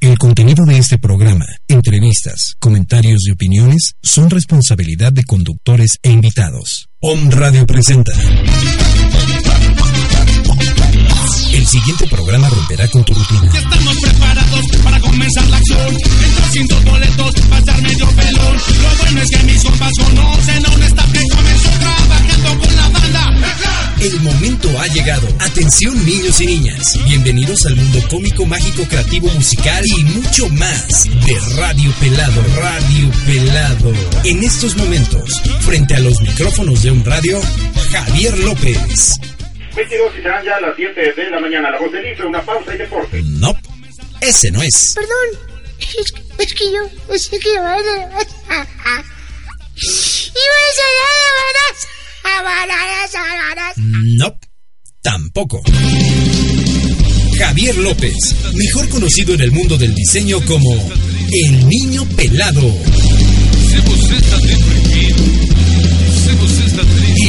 El contenido de este programa, entrevistas, comentarios y opiniones son responsabilidad de conductores e invitados. Om Radio presenta. El siguiente programa romperá con tu rutina. Ya estamos preparados para comenzar la acción. Sin dos boletos, pasar medio pelón. Lo bueno es que mis compas conocen a un staff que comenzó trabajando con la banda. El momento ha llegado. Atención niños y niñas. Bienvenidos al mundo cómico, mágico, creativo, musical y mucho más de Radio Pelado. Radio Pelado. En estos momentos, frente a los micrófonos de un radio, Javier López. 22 y serán ya las 7 de la mañana. La voz del IFE, una pausa y deporte. No, ese no es. Perdón, es, que- es que yo que iba a Iba a No, tampoco. Javier López, mejor conocido en el mundo del diseño como el niño pelado.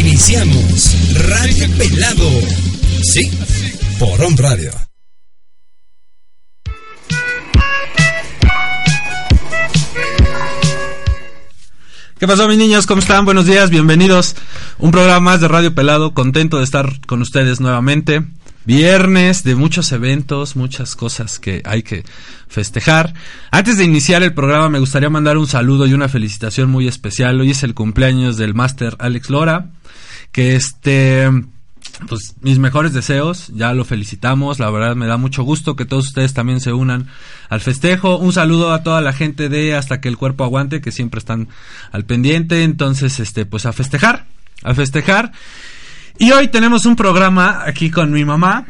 Iniciamos Radio Pelado. Sí, por On Radio. ¿Qué pasó mis niños? ¿Cómo están? Buenos días, bienvenidos. Un programa más de Radio Pelado, contento de estar con ustedes nuevamente. Viernes de muchos eventos, muchas cosas que hay que festejar. Antes de iniciar el programa me gustaría mandar un saludo y una felicitación muy especial. Hoy es el cumpleaños del máster Alex Lora, que este pues mis mejores deseos, ya lo felicitamos, la verdad me da mucho gusto que todos ustedes también se unan al festejo. Un saludo a toda la gente de Hasta que el cuerpo aguante, que siempre están al pendiente, entonces este pues a festejar, a festejar. Y hoy tenemos un programa aquí con mi mamá,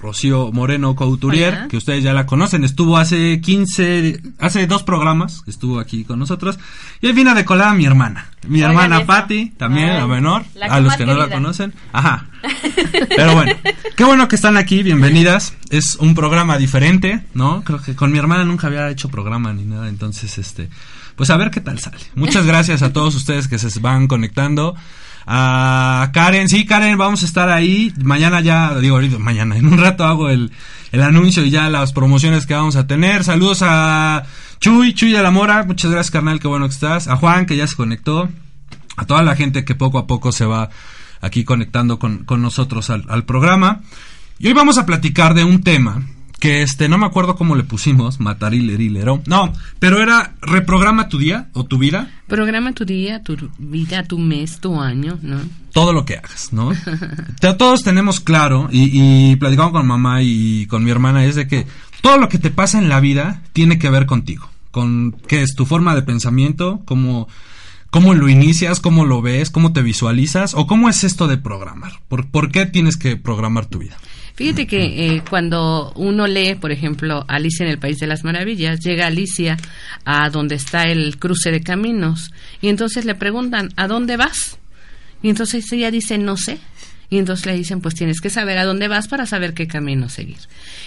Rocío Moreno Couturier, que ustedes ya la conocen, estuvo hace 15, hace dos programas, que estuvo aquí con nosotros, y hoy vino de colada mi hermana, mi Oigan hermana. Patti, también, Ay, la menor, la a los que no la conocen, ajá. Pero bueno, qué bueno que están aquí, bienvenidas. Es un programa diferente, ¿no? Creo que con mi hermana nunca había hecho programa ni nada, entonces este, pues a ver qué tal sale. Muchas gracias a todos ustedes que se van conectando. A Karen, sí, Karen, vamos a estar ahí. Mañana ya, digo, mañana, en un rato hago el, el anuncio y ya las promociones que vamos a tener. Saludos a Chuy, Chuy de la Mora, muchas gracias, carnal, qué bueno que estás. A Juan, que ya se conectó a toda la gente que poco a poco se va aquí conectando con, con nosotros al, al programa. Y hoy vamos a platicar de un tema que este no me acuerdo cómo le pusimos, matarilerilero. No, pero era reprograma tu día o tu vida, Programa tu día, tu vida, tu mes, tu año, ¿no? todo lo que hagas, ¿no? Todos tenemos claro y, y platicamos con mamá y con mi hermana es de que todo lo que te pasa en la vida tiene que ver contigo, con qué es tu forma de pensamiento, cómo cómo lo inicias, cómo lo ves, cómo te visualizas o cómo es esto de programar. ¿Por, por qué tienes que programar tu vida? Fíjate que eh, cuando uno lee, por ejemplo, Alicia en el País de las Maravillas, llega Alicia a donde está el cruce de caminos y entonces le preguntan, ¿a dónde vas? Y entonces ella dice, no sé. Y entonces le dicen, pues tienes que saber a dónde vas para saber qué camino seguir.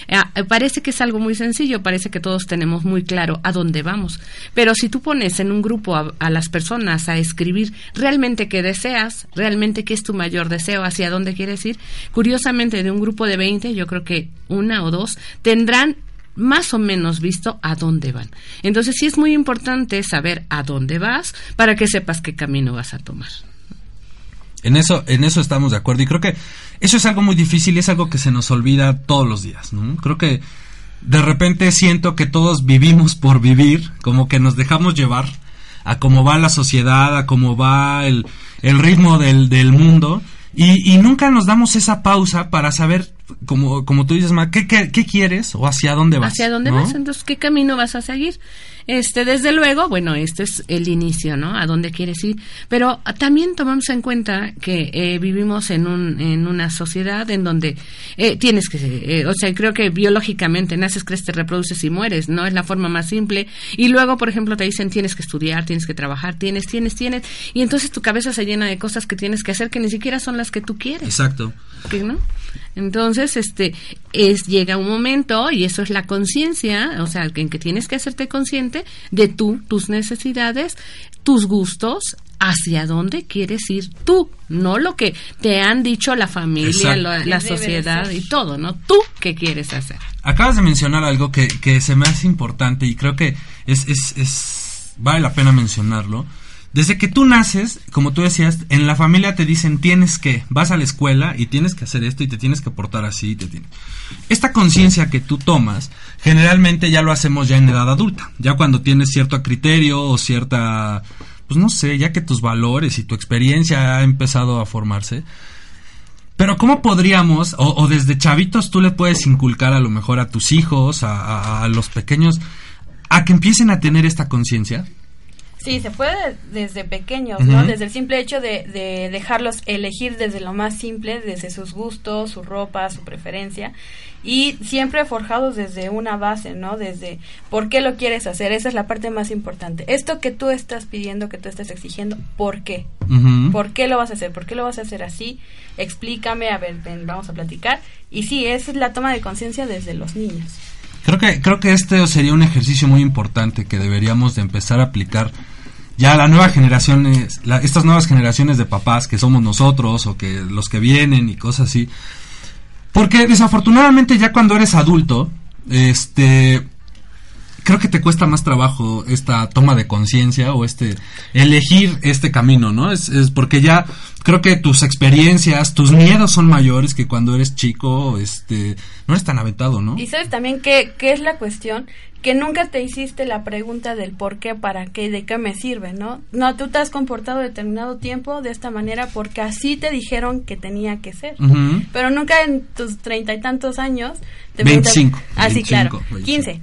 Ah, eh, parece que es algo muy sencillo, parece que todos tenemos muy claro a dónde vamos. Pero si tú pones en un grupo a, a las personas a escribir realmente qué deseas, realmente qué es tu mayor deseo, hacia dónde quieres ir, curiosamente de un grupo de 20, yo creo que una o dos tendrán más o menos visto a dónde van. Entonces sí es muy importante saber a dónde vas para que sepas qué camino vas a tomar. En eso, en eso estamos de acuerdo y creo que eso es algo muy difícil y es algo que se nos olvida todos los días, ¿no? Creo que de repente siento que todos vivimos por vivir, como que nos dejamos llevar a cómo va la sociedad, a cómo va el, el ritmo del, del mundo y, y nunca nos damos esa pausa para saber como, como tú dices, Ma, ¿qué, qué, qué quieres o hacia dónde vas? ¿Hacia dónde ¿no? vas? Entonces, ¿qué camino vas a seguir? Este, desde luego, bueno, este es el inicio, ¿no? A dónde quieres ir. Pero también tomamos en cuenta que eh, vivimos en, un, en una sociedad en donde eh, tienes que, eh, o sea, creo que biológicamente naces, creces, te reproduces y mueres, ¿no? Es la forma más simple. Y luego, por ejemplo, te dicen tienes que estudiar, tienes que trabajar, tienes, tienes, tienes. Y entonces tu cabeza se llena de cosas que tienes que hacer que ni siquiera son las que tú quieres. Exacto. ¿Qué, ¿no? Entonces, este, es, llega un momento, y eso es la conciencia, o sea, en que tienes que hacerte consciente de tú, tus necesidades, tus gustos, hacia dónde quieres ir tú, no lo que te han dicho la familia, Exacto. la, sociedad y todo, ¿no? Tú qué quieres hacer. Acabas de mencionar algo que, que se me hace importante y creo que es, es, es vale la pena mencionarlo. Desde que tú naces, como tú decías, en la familia te dicen tienes que, vas a la escuela y tienes que hacer esto y te tienes que portar así. Te tienes... Esta conciencia que tú tomas, generalmente ya lo hacemos ya en edad adulta, ya cuando tienes cierto criterio o cierta, pues no sé, ya que tus valores y tu experiencia ha empezado a formarse. Pero ¿cómo podríamos, o, desde chavitos tú le puedes inculcar a lo mejor a tus hijos, a- a los pequeños, a que empiecen a tener esta conciencia? Sí, se puede desde pequeños, ¿no? Desde el simple hecho de, de dejarlos elegir desde lo más simple, desde sus gustos, su ropa, su preferencia, y siempre forjados desde una base, ¿no? Desde por qué lo quieres hacer, esa es la parte más importante. Esto que tú estás pidiendo, que tú estás exigiendo, ¿por qué? ¿Por qué lo vas a hacer? ¿Por qué lo vas a hacer así? Explícame, a ver, ven, vamos a platicar. Y sí, esa es la toma de conciencia desde los niños. Creo que, creo que este sería un ejercicio muy importante que deberíamos de empezar a aplicar ya la nueva generaciones, la- estas nuevas generaciones de papás que somos nosotros o que los que vienen y cosas así. Porque desafortunadamente ya cuando eres adulto, este creo que te cuesta más trabajo esta toma de conciencia o este elegir este camino, ¿no? Es, es porque ya creo que tus experiencias, tus miedos son mayores que cuando eres chico, este, no eres tan aventado, ¿no? Y sabes también qué, qué es la cuestión, que nunca te hiciste la pregunta del por qué, para qué, de qué me sirve, ¿no? No, tú te has comportado determinado tiempo de esta manera porque así te dijeron que tenía que ser. Pero nunca en tus treinta y tantos años te 25, preguntas- Ah, sí, 25, claro. 25. 15.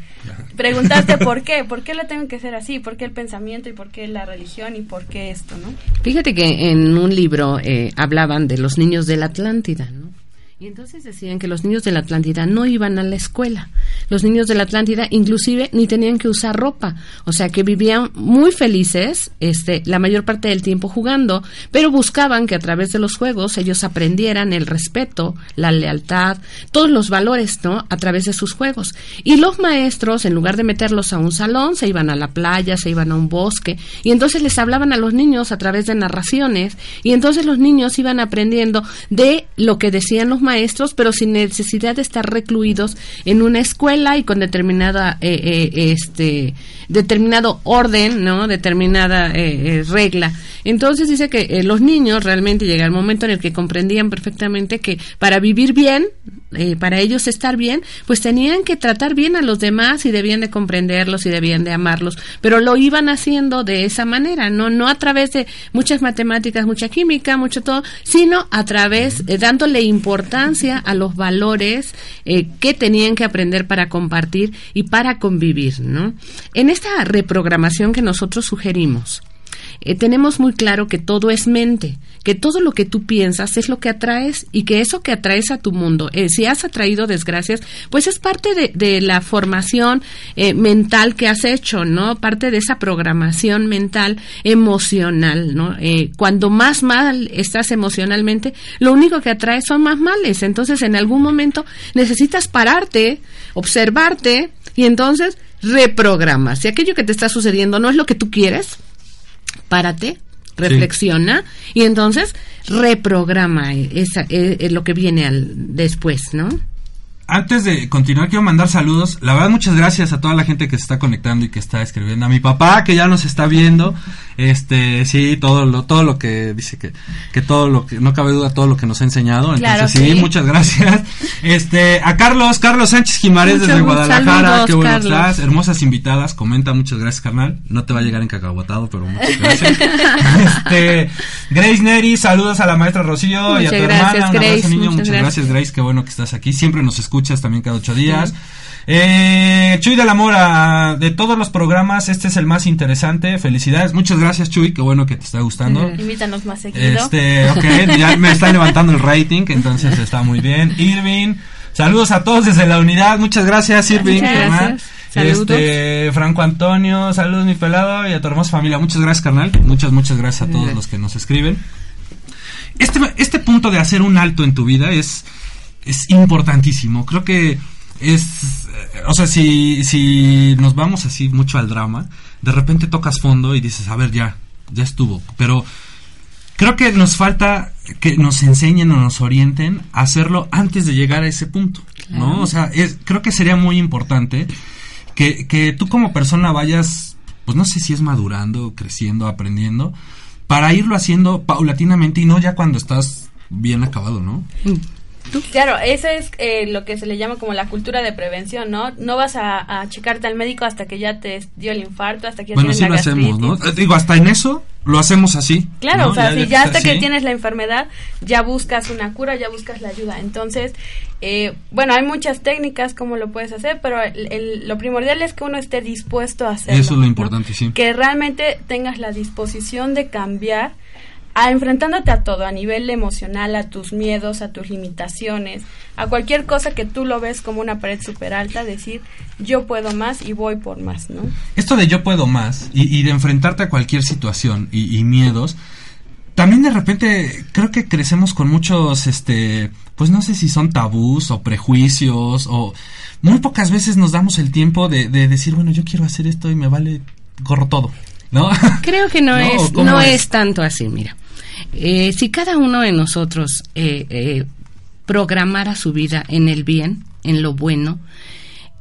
Preguntaste por qué, por qué lo tengo que hacer así, por qué el pensamiento y por qué la religión y por qué esto, ¿no? Fíjate que en un libro eh, hablaban de los niños de la Atlántida, ¿no? Y entonces decían que los niños de la Atlántida no iban a la escuela. Los niños de la Atlántida inclusive ni tenían que usar ropa. O sea que vivían muy felices este, la mayor parte del tiempo jugando, pero buscaban que a través de los juegos ellos aprendieran el respeto, la lealtad, todos los valores, ¿no? A través de sus juegos. Y los maestros, en lugar de meterlos a un salón, se iban a la playa, se iban a un bosque, y entonces les hablaban a los niños a través de narraciones, y entonces los niños iban aprendiendo de lo que decían los maestros, pero sin necesidad de estar recluidos en una escuela y con determinada, eh, eh, este, determinado orden, ¿no? Determinada eh, eh, regla. Entonces dice que eh, los niños realmente llega el momento en el que comprendían perfectamente que para vivir bien, para ellos estar bien, pues tenían que tratar bien a los demás y debían de comprenderlos y debían de amarlos, pero lo iban haciendo de esa manera, no no a través de muchas matemáticas, mucha química, mucho todo, sino a través dándole importancia a los valores que tenían que aprender para compartir y para convivir, ¿no? Esta reprogramación que nosotros sugerimos, eh, tenemos muy claro que todo es mente, que todo lo que tú piensas es lo que atraes y que eso que atraes a tu mundo, eh, si has atraído desgracias, pues es parte de, la formación eh, mental que has hecho, ¿no? Parte de esa programación mental emocional, ¿no? Cuando más mal estás emocionalmente, lo único que atraes son más males. Entonces, en algún momento necesitas pararte, observarte y entonces reprogramas. Si aquello que te está sucediendo no es lo que tú quieres, párate, reflexiona y entonces reprograma esa, eh, eh, lo que viene al después, ¿no? Antes de continuar, quiero mandar saludos. La verdad, muchas gracias a toda la gente que se está conectando y que está escribiendo. A mi papá, que ya nos está viendo. Este, sí, todo lo, todo lo que dice que, que todo lo que, no cabe duda, todo lo que nos ha enseñado. Entonces, sí, sí. muchas gracias. Este, a Carlos, Carlos Sánchez Muchas desde Guadalajara. saludos, Qué bueno estás. Hermosas invitadas. Comenta, muchas gracias, carnal. No te va a llegar en cacahuatado, pero muchas gracias. este, Grace Neri, saludos a la maestra Rocío y a tu gracias, hermana. Un abrazo, niño. muchas Muchas gracias, gracias. Grace. Qué bueno que estás aquí. Siempre nos escuchas también cada ocho días. Eh, Chuy de la Mora, de todos los programas, este es el más interesante. Felicidades. Muchas gracias, Chuy. Qué bueno que te está gustando. Invítanos más seguido. Este, ok, ya me está levantando el rating, entonces está muy bien. Irving, saludos a todos desde la unidad. Muchas gracias, Irving. Muchas carnal. gracias. Este, Franco Antonio, saludos mi pelado y a tu hermosa familia. Muchas gracias, carnal. Muchas, muchas gracias a todos los que nos escriben. Este, este punto de hacer un alto en tu vida es, es importantísimo. Creo que es, eh, o sea, si, si nos vamos así mucho al drama, de repente tocas fondo y dices, a ver, ya, ya estuvo. Pero creo que nos falta que nos enseñen o nos orienten a hacerlo antes de llegar a ese punto, ¿no? O sea, es- creo que sería muy importante que, que tú como persona vayas, pues no sé si es madurando, creciendo, aprendiendo, para irlo haciendo paulatinamente y no ya cuando estás bien acabado, ¿no? Claro, eso es eh, lo que se le llama como la cultura de prevención, ¿no? No vas a, a checarte al médico hasta que ya te dio el infarto, hasta que ya Bueno, tienes sí la lo hacemos, ¿no? Eh, Digo, hasta en eso lo hacemos así. Claro, ¿no? o sea, si ya hasta que tienes la enfermedad, ya buscas una cura, ya buscas la ayuda. Entonces, eh, bueno, hay muchas técnicas como lo puedes hacer, pero el- el- lo primordial es que uno esté dispuesto a hacerlo. Eso es lo ¿no? importante, sí. Que realmente tengas la disposición de cambiar, a enfrentándote a todo, a nivel emocional, a tus miedos, a tus limitaciones, a cualquier cosa que tú lo ves como una pared súper alta, decir, yo puedo más y voy por más, ¿no? Esto de yo puedo más y, y de enfrentarte a cualquier situación y, y miedos, también de repente creo que crecemos con muchos, este, pues no sé si son tabús o prejuicios o muy pocas veces nos damos el tiempo de, de decir, bueno, yo quiero hacer esto y me vale gorro todo, ¿no? Creo que no, ¿No? es ¿Cómo no es? es? tanto así, mira. Eh, si cada uno de nosotros eh, eh, programara su vida en el bien, en lo bueno,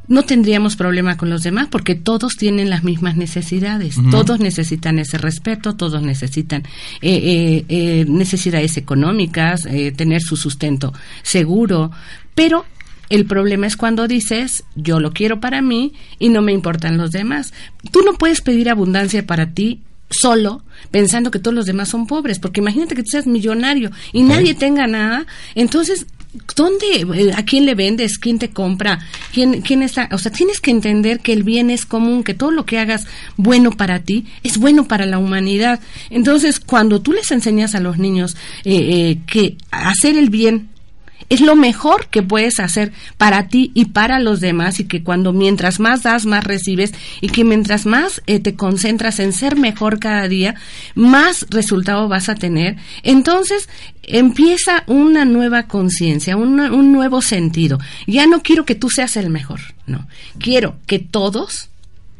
no tendríamos problema con los demás porque todos tienen las mismas necesidades. Todos necesitan ese respeto, todos necesitan eh, eh, eh, necesidades económicas, eh, tener su sustento seguro, pero el problema es cuando dices, yo lo quiero para mí y no me importan los demás. Tú no puedes pedir abundancia para ti solo pensando que todos los demás son pobres, porque imagínate que tú seas millonario y nadie tenga nada, entonces ¿Dónde, eh, a quién le vendes, quién te compra, quién, quién está? O sea, tienes que entender que el bien es común, que todo lo que hagas bueno para ti es bueno para la humanidad. Entonces, cuando tú les enseñas a los niños eh, eh, que hacer el bien es lo mejor que puedes hacer para ti y para los demás y que cuando mientras más das, más recibes y que mientras más eh, te concentras en ser mejor cada día, más resultado vas a tener. Entonces empieza una nueva conciencia, un, un nuevo sentido. Ya no quiero que tú seas el mejor, no. Quiero que todos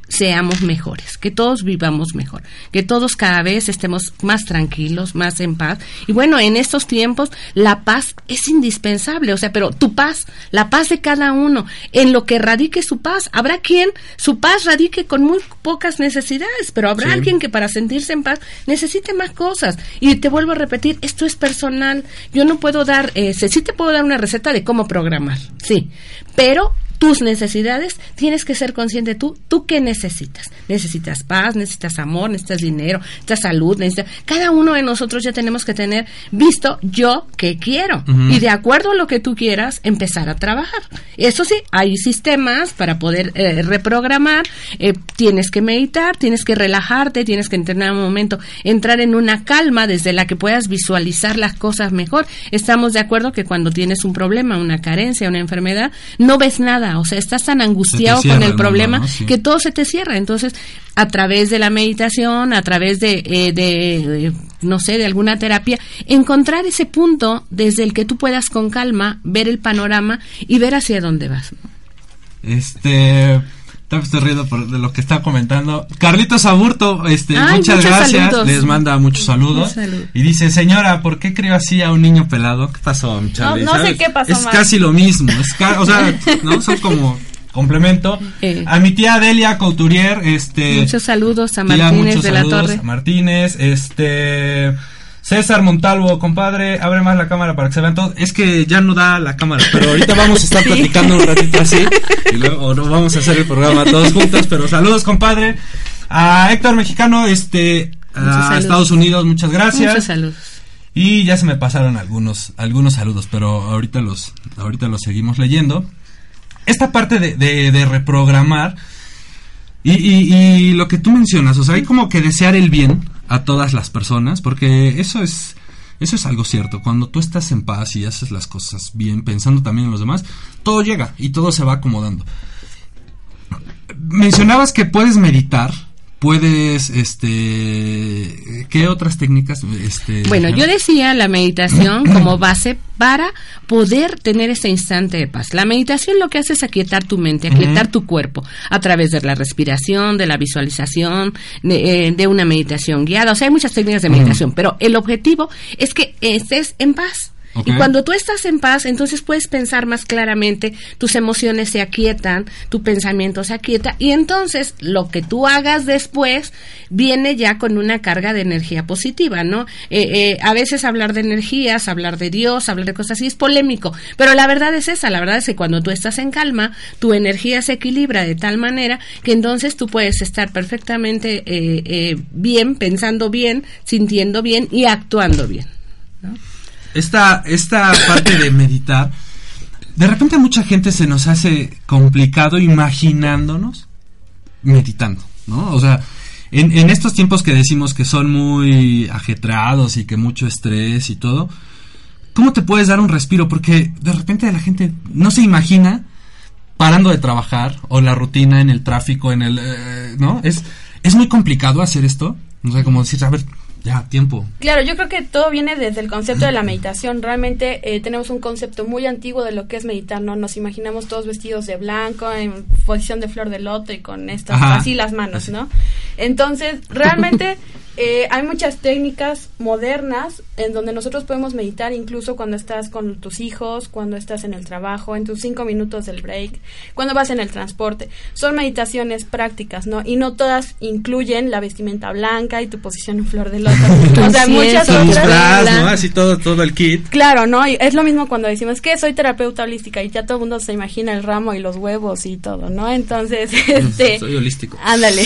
seamos mejores, que todos vivamos mejor, que todos cada vez estemos más tranquilos, más en paz. Y bueno, en estos tiempos la paz es indispensable, o sea, pero tu paz, la paz de cada uno, en lo que radique su paz. Habrá quien su paz radique con muy pocas necesidades, pero habrá Sí. alguien que para sentirse en paz necesite más cosas. Y te vuelvo a repetir, esto es personal. Yo no puedo dar, eh, sí te puedo dar una receta de cómo programar, sí, pero tus necesidades, tienes que ser consciente tú, tú qué necesitas. Necesitas paz, necesitas amor, necesitas dinero, necesitas salud, necesitas... Cada uno de nosotros ya tenemos que tener visto yo qué quiero. Y de acuerdo a lo que tú quieras, empezar a trabajar. Eso sí, hay sistemas para poder eh, reprogramar, eh, tienes que meditar, tienes que relajarte, tienes que entrenar un momento, entrar en una calma desde la que puedas visualizar las cosas mejor. Estamos de acuerdo que cuando tienes un problema, una carencia, una enfermedad, no ves nada, o sea, estás tan angustiado con el problema ¿no? Sí. que todo se te cierra. Entonces, a través de la meditación, a través de, eh, de eh, no sé, de alguna terapia, encontrar ese punto desde el que tú puedas con calma ver el panorama y ver hacia dónde vas. Este, También estoy riendo por de lo que está comentando. Carlitos Aburto, este, Ay, muchas muchos gracias. saludos. Les manda muchos saludos. Y dice, señora, ¿por qué crió así a un niño pelado? ¿Qué pasó, Charlie? no sé ¿Sabes? qué pasó, Es casi lo mismo. Es ca- o sea, ¿no? Son como complemento. Eh. A mi tía Delia Couturier, este. Muchos saludos a tía, Martínez muchos de la saludos Torre. a Martínez, este. César Montalvo, compadre, abre más la cámara para que se vean todos. Es que ya no da la cámara, pero ahorita vamos a estar platicando un ratito así. Y luego o no vamos a hacer el programa todos juntos, pero saludos, compadre. A Héctor Mexicano, este, a saludos. Estados Unidos, muchas gracias. Muchos saludos. Y ya se me pasaron algunos, algunos saludos, pero ahorita los, ahorita los seguimos leyendo. Esta parte de, de, de reprogramar y, y, y lo que tú mencionas, o sea, hay como que desear el bien a todas las personas, porque eso es, eso es algo cierto. Cuando tú estás en paz y haces las cosas bien, pensando también en los demás, todo llega y todo se va acomodando. Mencionabas que puedes meditar, puedes, este, ¿qué otras técnicas? Este, Bueno, yo decía la meditación como base para poder tener ese instante de paz. La meditación lo que hace es aquietar tu mente, aquietar tu cuerpo a través de la respiración, de la visualización, de, eh, de una meditación guiada. O sea, hay muchas técnicas de meditación, pero el objetivo es que estés en paz. Y cuando tú estás en paz, entonces puedes pensar más claramente, tus emociones se aquietan, tu pensamiento se aquieta y entonces lo que tú hagas después viene ya con una carga de energía positiva, ¿no? Eh, eh, a veces hablar de energías, hablar de Dios, hablar de cosas así es polémico, pero la verdad es esa, la verdad es que cuando tú estás en calma, tu energía se equilibra de tal manera que entonces tú puedes estar perfectamente eh, eh, bien, pensando bien, sintiendo bien y actuando bien. Esta, esta parte de meditar, de repente mucha gente se nos hace complicado imaginándonos meditando, ¿no? O sea, en, en estos tiempos que decimos que son muy ajetreados y que mucho estrés y todo, ¿cómo te puedes dar un respiro? Porque de repente la gente no se imagina parando de trabajar o la rutina en el tráfico, en el, eh, ¿no? Es, es muy complicado hacer esto. O sea, como decir, a ver, ya, tiempo. Claro, yo creo que todo viene desde el concepto de la meditación. Realmente eh, tenemos un concepto muy antiguo de lo que es meditar, ¿no? Nos imaginamos todos vestidos de blanco, en posición de flor de loto y con estas, Ajá. así las manos, ¿no? Entonces, realmente eh, hay muchas técnicas modernas en donde nosotros podemos meditar incluso cuando estás con tus hijos, cuando estás en el trabajo, en tus cinco minutos del break, cuando vas en el transporte. Son meditaciones prácticas, ¿no? Y no todas incluyen la vestimenta blanca y tu posición en flor de loto. o sea, muchas Incienso, otras. ¿no? Así todo, todo el kit. Claro, ¿no? Y es lo mismo cuando decimos que soy terapeuta holística y ya todo el mundo se imagina el ramo y los huevos y todo, ¿no? Entonces, este... Soy holístico. Ándale.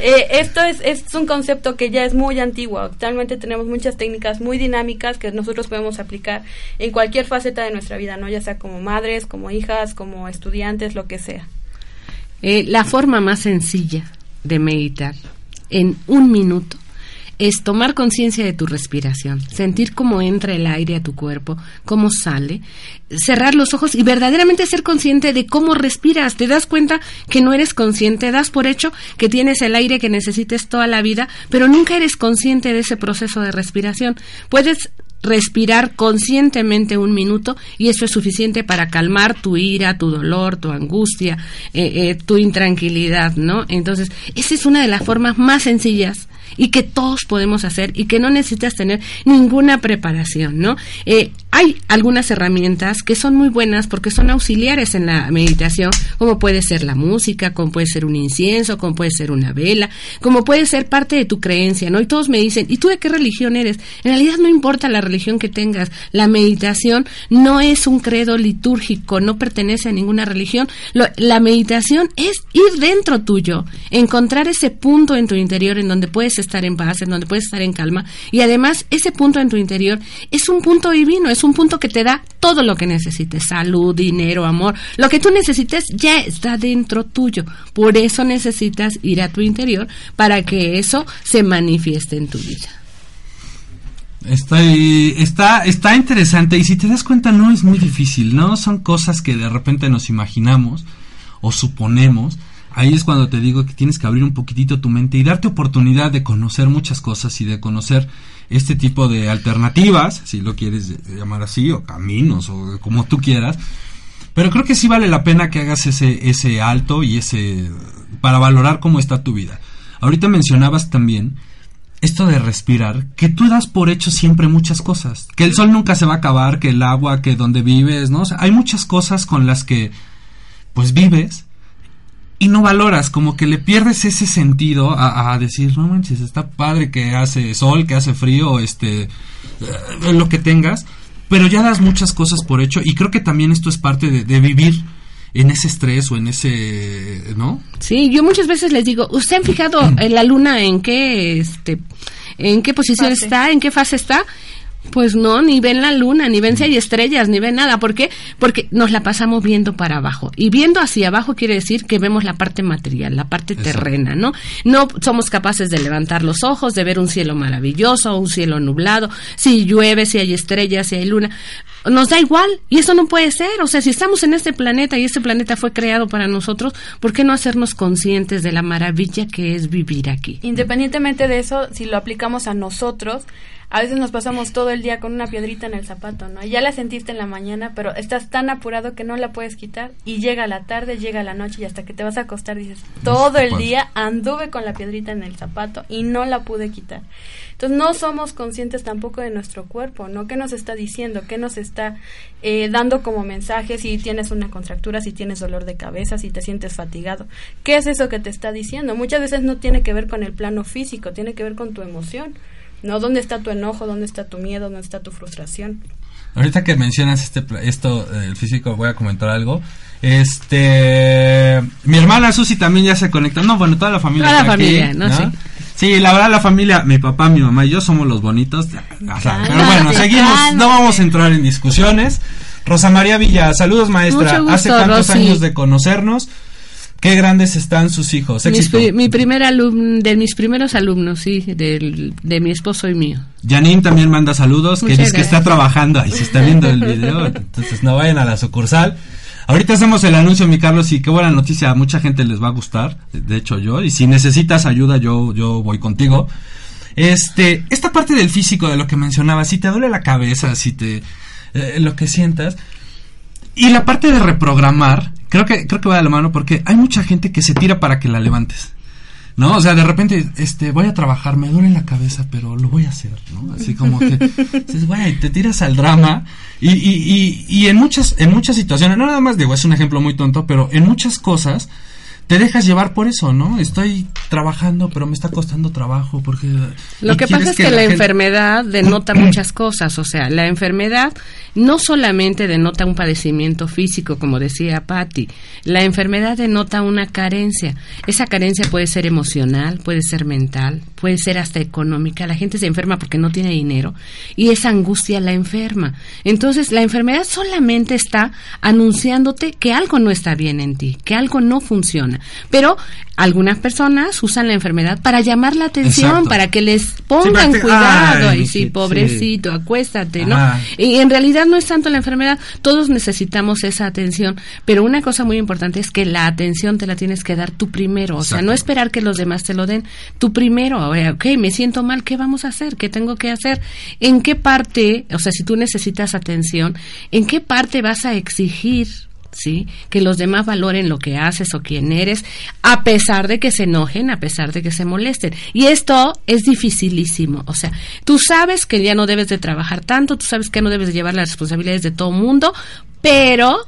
Eh, esto es, es un concepto que ya es muy antiguo. Actualmente tenemos muchas técnicas muy dinámicas que nosotros podemos aplicar en cualquier faceta de nuestra vida, ¿no? Ya sea como madres, como hijas, como estudiantes, lo que sea. Eh, la forma más sencilla de meditar en un minuto es tomar conciencia de tu respiración, sentir cómo entra el aire a tu cuerpo, cómo sale, cerrar los ojos y verdaderamente ser consciente de cómo respiras. Te das cuenta que no eres consciente, das por hecho que tienes el aire que necesites toda la vida, pero nunca eres consciente de ese proceso de respiración. Puedes respirar conscientemente un minuto y eso es suficiente para calmar tu ira, tu dolor, tu angustia, eh, eh, tu intranquilidad, ¿no? Entonces, esa es una de las formas más sencillas y que todos podemos hacer y que no necesitas tener ninguna preparación, ¿no? Eh, hay algunas herramientas que son muy buenas porque son auxiliares en la meditación, como puede ser la música, como puede ser un incienso, como puede ser una vela, como puede ser parte de tu creencia, ¿no? Y todos me dicen, ¿y tú de qué religión eres? En realidad no importa la religión que tengas, la meditación no es un credo litúrgico, no pertenece a ninguna religión. Lo- la meditación es ir dentro tuyo, encontrar ese punto en tu interior en donde puedes estar en paz, en donde puedes estar en calma y además ese punto en tu interior es un punto divino, es un punto que te da todo lo que necesites, salud, dinero, amor, lo que tú necesites ya está dentro tuyo. Por eso necesitas ir a tu interior para que eso se manifieste en tu vida. Está, está, está interesante y si te das cuenta no es muy difícil, ¿no? Son cosas que de repente nos imaginamos o suponemos. Ahí es cuando te digo que tienes que abrir un poquitito tu mente y darte oportunidad de conocer muchas cosas y de conocer este tipo de alternativas, si lo quieres llamar así, o caminos, o como tú quieras, Pero creo que sí vale la pena que hagas ese, ese alto y ese... para valorar cómo está tu vida. Ahorita mencionabas también esto de respirar, que tú das por hecho siempre muchas cosas, que el sol nunca se va a acabar, que el agua, que donde vives, ¿no? O sea, hay muchas cosas con las que pues vives y no valoras, como que le pierdes ese sentido a, a decir, no manches, está padre que hace sol, que hace frío, este, eh, lo que tengas, pero ya das muchas cosas por hecho y creo que también esto es parte de, de vivir en ese estrés o en ese, ¿no? Sí, yo muchas veces les digo, ¿usted han fijado en la luna en qué, este, en qué posición Fase. está, en qué fase está? Pues no, ni ven la luna, ni ven si hay estrellas, ni ven nada. ¿Por qué? Porque nos la pasamos viendo para abajo. Y viendo hacia abajo quiere decir que vemos la parte material, la parte terrena, ¿no? No somos capaces de levantar los ojos, de ver un cielo maravilloso, un cielo nublado, si llueve, si hay estrellas, si hay luna. Nos da igual. Y eso no puede ser. O sea, si estamos en este planeta y este planeta fue creado para nosotros, ¿por qué no hacernos conscientes de la maravilla que es vivir aquí? Independientemente de eso, si lo aplicamos a nosotros, a veces nos pasamos todo el día con una piedrita en el zapato, ¿no? Ya la sentiste en la mañana, pero estás tan apurado que no la puedes quitar y llega la tarde, llega la noche y hasta que te vas a acostar dices, todo el día anduve con la piedrita en el zapato y no la pude quitar. Entonces no somos conscientes tampoco de nuestro cuerpo, ¿no? ¿Qué nos está diciendo? ¿Qué nos está eh, dando como mensaje si tienes una contractura, si tienes dolor de cabeza, si te sientes fatigado? ¿Qué es eso que te está diciendo? Muchas veces no tiene que ver con el plano físico, tiene que ver con tu emoción. ¿No? ¿Dónde está tu enojo? ¿Dónde está tu miedo? ¿Dónde está tu frustración? Ahorita que mencionas este esto el físico voy a comentar algo. Este mi hermana Susi también ya se conecta. No, bueno, toda la familia Toda la aquí, familia, ¿no? Sí. Sí, la verdad la familia, mi papá, mi mamá y yo somos los bonitos. O sea, Cálmate, pero bueno, seguimos, cálmate. no vamos a entrar en discusiones. Rosa María Villa, saludos maestra. Mucho Hace tantos Rosy. años de conocernos. Qué grandes están sus hijos. Éxito. mi primer alumno, de mis primeros alumnos, sí, del, de mi esposo y mío. Janine también manda saludos, que Muchas dice que está trabajando ahí, se está viendo el video, entonces no vayan a la sucursal. Ahorita hacemos el anuncio, mi Carlos, y qué buena noticia, a mucha gente les va a gustar, de hecho yo, y si necesitas ayuda, yo, yo voy contigo. Este, esta parte del físico de lo que mencionaba, si te duele la cabeza, si te, eh, lo que sientas, y la parte de reprogramar, creo que, creo que va de la mano porque hay mucha gente que se tira para que la levantes. ¿No? O sea, de repente, este, voy a trabajar, me duele la cabeza, pero lo voy a hacer, ¿no? Así como que, te tiras al drama y, y, y, y en muchas, en muchas situaciones, no nada más digo, es un ejemplo muy tonto, pero en muchas cosas te dejas llevar por eso, ¿no? Estoy trabajando, pero me está costando trabajo porque... Lo que pasa es que, la, gente- enfermedad denota muchas cosas, o sea, la enfermedad no solamente denota un padecimiento físico, como decía Patti, la enfermedad denota una carencia. Esa carencia puede ser emocional, puede ser mental, puede ser hasta económica. La gente se enferma porque no tiene dinero y esa angustia la enferma. Entonces, la enfermedad solamente está anunciándote que algo no está bien en ti, que algo no funciona. Pero algunas personas usan la enfermedad para llamar la atención, Exacto. para que les pongan Sí, cuidado. ay, y sí, pobrecito, acuéstate, ¿no? Y en realidad no es tanto la enfermedad, todos necesitamos esa atención, pero una cosa muy importante es que la atención te la tienes que dar tú primero, o sea, Exacto. no esperar que los demás te lo den, tú primero, ok, me siento mal, ¿qué vamos a hacer? ¿Qué tengo que hacer? ¿En qué parte, o sea, si tú necesitas atención, en qué parte vas a exigir? ¿Sí? Que los demás valoren lo que haces o quién eres, a pesar de que se enojen, a pesar de que se molesten. Y esto es dificilísimo. O sea, tú sabes que ya no debes de trabajar tanto, tú sabes que no debes de llevar las responsabilidades de todo mundo, pero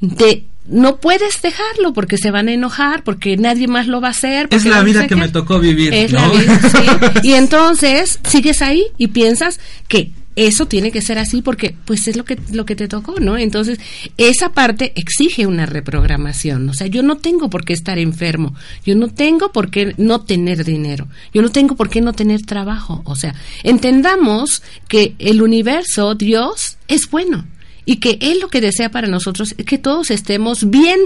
de, no puedes dejarlo porque se van a enojar, porque nadie más lo va a hacer. Es la vida que me tocó vivir, Es ¿no? la vida, sí. Y entonces sigues ahí y piensas que eso tiene que ser así porque pues es lo que lo que te tocó, ¿no? Entonces, esa parte exige una reprogramación, o sea, yo no tengo por qué estar enfermo, yo no tengo por qué no tener dinero, yo no tengo por qué no tener trabajo, o sea, entendamos que el universo, Dios es bueno y que él lo que desea para nosotros es que todos estemos bien.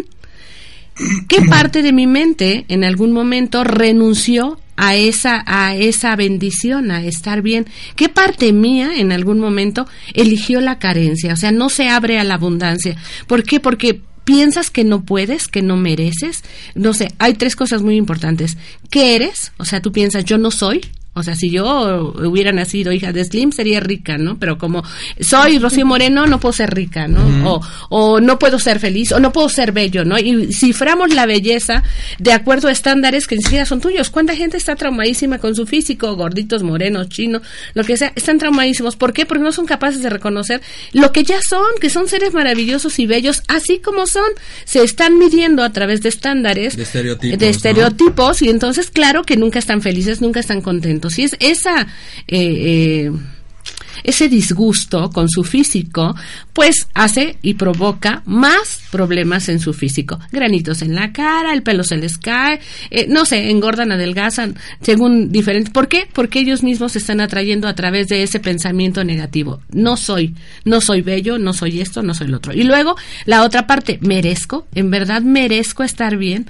¿Qué parte de mi mente en algún momento renunció a esa a esa bendición, a estar bien? ¿Qué parte mía en algún momento eligió la carencia? O sea, no se abre a la abundancia. ¿Por qué? Porque piensas que no puedes, que no mereces. No sé, hay tres cosas muy importantes. ¿Qué eres? O sea, tú piensas, yo no soy. O sea, si yo hubiera nacido hija de Slim, sería rica, ¿no? Pero como soy Rocío Moreno, no puedo ser rica, ¿no? o, o no puedo ser feliz, o no puedo ser bello, ¿no? Y ciframos la belleza de acuerdo a estándares que ni siquiera son tuyos. ¿Cuánta gente está traumadísima con su físico? Gorditos, morenos, chinos, lo que sea. Están traumadísimos. ¿Por qué? Porque no son capaces de reconocer lo que ya son, que son seres maravillosos y bellos, así como son. Se están midiendo a través de estándares, De estereotipos, de ¿no? estereotipos, y entonces, claro que nunca están felices, nunca están contentos. Y es esa. eh, eh, ese disgusto con su físico, pues hace y provoca más problemas en su físico. Granitos en la cara, el pelo se les cae, eh, no sé, engordan, adelgazan, según diferentes. ¿Por qué? Porque ellos mismos se están atrayendo a través de ese pensamiento negativo. No soy, no soy bello, no soy esto, no soy lo otro. Y luego, la otra parte, merezco, en verdad merezco estar bien.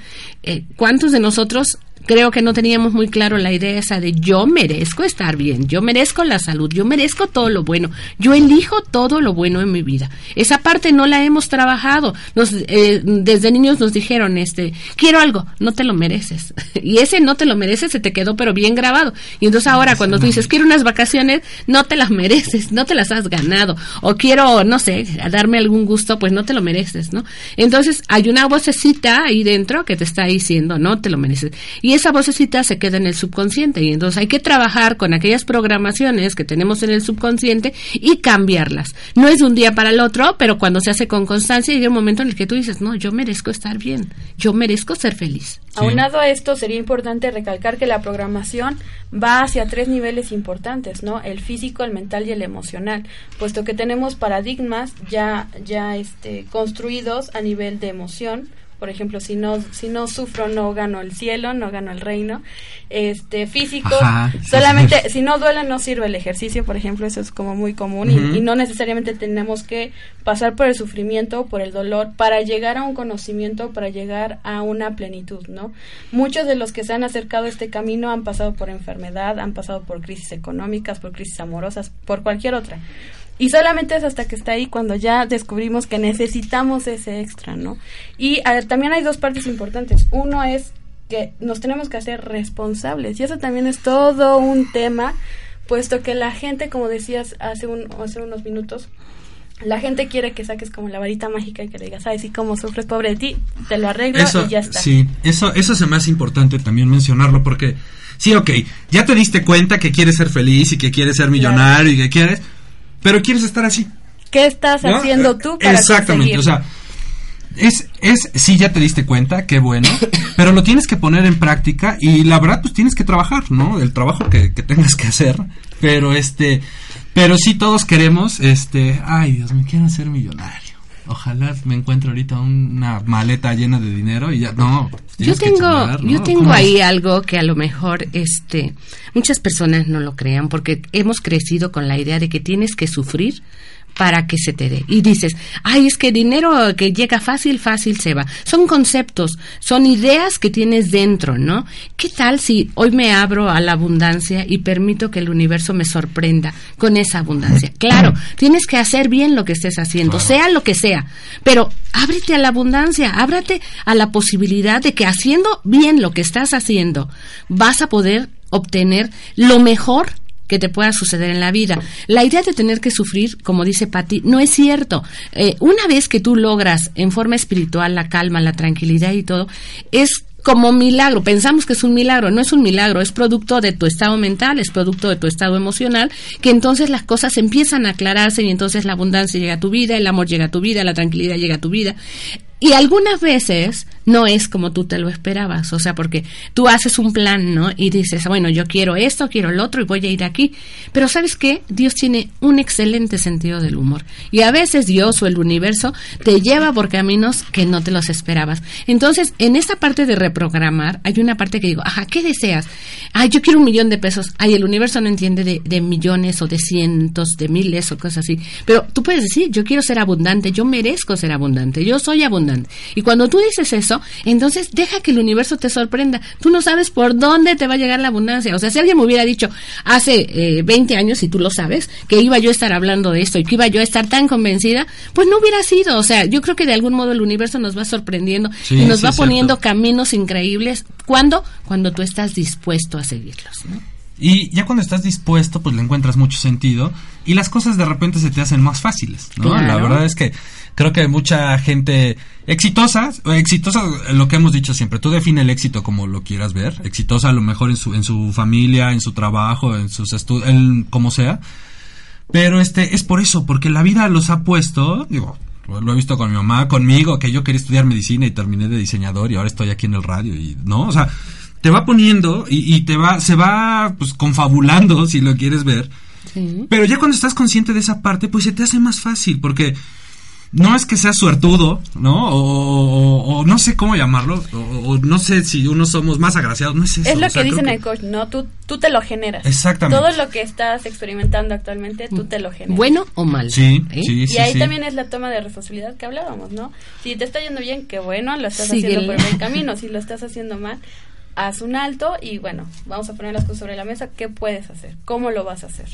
¿Cuántos de nosotros creo que no teníamos muy claro la idea esa de yo merezco estar bien, yo merezco la salud, yo merezco todo lo bueno, yo elijo todo lo bueno en mi vida. Esa parte no la hemos trabajado. Nos, eh, desde niños nos dijeron, este, quiero algo, no te lo mereces. Y ese no te lo mereces se te quedó pero bien grabado. Y entonces ahora cuando tú dices, quiero unas vacaciones, no te las mereces, no te las has ganado. O quiero, no sé, darme algún gusto, pues no te lo mereces, ¿no? Entonces hay una vocecita ahí dentro que te está diciendo, no te lo mereces. Y esa vocecita se queda en el subconsciente y entonces hay que trabajar con aquellas programaciones que tenemos en el subconsciente y cambiarlas. No es un día para el otro, pero cuando se hace con constancia llega un momento en el que tú dices, no, yo merezco estar bien, yo merezco ser feliz. Aunado a esto, sería importante recalcar que la programación va hacia tres niveles importantes, ¿no? El físico, el mental y el emocional, puesto que tenemos paradigmas ya, ya este, construidos a nivel de emoción. Por ejemplo, si no, si no sufro, no gano el cielo, no gano el reino. Este, físico, Ajá, sí, solamente, sí. si no duele, no sirve el ejercicio, por ejemplo, eso es como muy común y- y, no necesariamente tenemos que pasar por el sufrimiento, por el dolor, para llegar a un conocimiento, para llegar a una plenitud, ¿no? Muchos de los que se han acercado a este camino han pasado por enfermedad, han pasado por crisis económicas, por crisis amorosas, por cualquier otra. Y solamente es hasta que está ahí cuando ya descubrimos que necesitamos ese extra, ¿no? Y a también hay dos partes importantes. Uno es que nos tenemos que hacer responsables y eso también es todo un tema, puesto que la gente, como decías hace, un, hace unos minutos, la gente quiere que saques como la varita mágica y que le digas, ay, sí, como sufres, pobre de ti, te lo arreglo Eso, y ya está. sí, eso, eso se me hace importante también mencionarlo porque, sí, ok, ya te diste cuenta que quieres ser feliz y que quieres ser millonario y que quieres, pero quieres estar así. ¿Qué estás ¿no? haciendo tú para Exactamente, o sea, es, es, sí, ya te diste cuenta, qué bueno, pero lo tienes que poner en práctica y la verdad, pues tienes que trabajar, ¿no? El trabajo que, que tengas que hacer, pero este, pero sí todos queremos, este, ay Dios, me quiero ser millonario. Ojalá me encuentre ahorita una maleta llena de dinero y ya, no. Yo tengo, yo tengo ahí algo que a lo mejor este muchas personas no lo crean porque hemos crecido con la idea de que tienes que sufrir para que se te dé. Y dices, ay, es que dinero que llega fácil, fácil se va. Son conceptos, son ideas que tienes dentro, ¿no? ¿Qué tal si hoy me abro a la abundancia y permito que el universo me sorprenda con esa abundancia? Claro, tienes que hacer bien lo que estés haciendo, sea lo que sea, pero ábrete a la abundancia, ábrate a la posibilidad de que haciendo bien lo que estás haciendo, vas a poder obtener lo mejor que te pueda suceder en la vida. La idea de tener que sufrir, como dice Patti, no es cierto. Eh, una vez que tú logras en forma espiritual la calma, la tranquilidad y todo, es como milagro. Pensamos que es un milagro, no es un milagro, es producto de tu estado mental, es producto de tu estado emocional, que entonces las cosas empiezan a aclararse y entonces la abundancia llega a tu vida, el amor llega a tu vida, la tranquilidad llega a tu vida. Y algunas veces no es como tú te lo esperabas, o sea, porque tú haces un plan, ¿no? Y dices, bueno, yo quiero esto, quiero el otro y voy a ir aquí. Pero ¿sabes qué? Dios tiene un excelente sentido del humor. Y a veces Dios o el universo te lleva por caminos que no te los esperabas. Entonces, en esta parte de reprogramar, hay una parte que digo, ajá, ¿qué deseas? Ay, yo quiero un millón de pesos. Ay, el universo no entiende de, de millones o de cientos, de miles o cosas así. Pero tú puedes decir, yo quiero ser abundante, yo merezco ser abundante, yo soy abundante. Y cuando tú dices eso, entonces deja que el universo te sorprenda. Tú no sabes por dónde te va a llegar la abundancia. O sea, si alguien me hubiera dicho hace eh, 20 años, y tú lo sabes, que iba yo a estar hablando de esto y que iba yo a estar tan convencida, pues no hubiera sido. O sea, yo creo que de algún modo el universo nos va sorprendiendo Sí, y nos sí, va poniendo cierto. caminos increíbles. ¿Cuándo? Cuando tú estás dispuesto a seguirlos. ¿no? Y ya cuando estás dispuesto, pues le encuentras mucho sentido y las cosas de repente se te hacen más fáciles, ¿no? Claro. La verdad es que creo que mucha gente exitosa, o exitosa lo que hemos dicho siempre, tú define el éxito como lo quieras ver, exitosa a lo mejor en su en su familia, en su trabajo, en sus estudios, en como sea. Pero este es por eso, porque la vida los ha puesto, digo, lo he visto con mi mamá, conmigo, que yo quería estudiar medicina y terminé de diseñador y ahora estoy aquí en el radio y no, o sea, te va poniendo y, y te va se va pues confabulando si lo quieres ver. Sí. Pero ya cuando estás consciente de esa parte, pues se te hace más fácil, porque no es que seas suertudo, ¿no? O, o- o no sé cómo llamarlo, o, o no sé si uno somos más agraciados, no es eso. Es lo o sea, que dicen el coach, no, tú, tú te lo generas. Exactamente. Todo lo que estás experimentando actualmente, tú te lo generas. Bueno o mal. Sí, ¿eh? sí, sí. y ahí sí. también es la toma de responsabilidad que hablábamos, ¿no? Si te está yendo bien, qué bueno, lo estás Síguele. haciendo por el buen camino. Si lo estás haciendo mal, haz un alto y bueno, vamos a poner las cosas sobre la mesa. ¿Qué puedes hacer? ¿Cómo lo vas a hacer?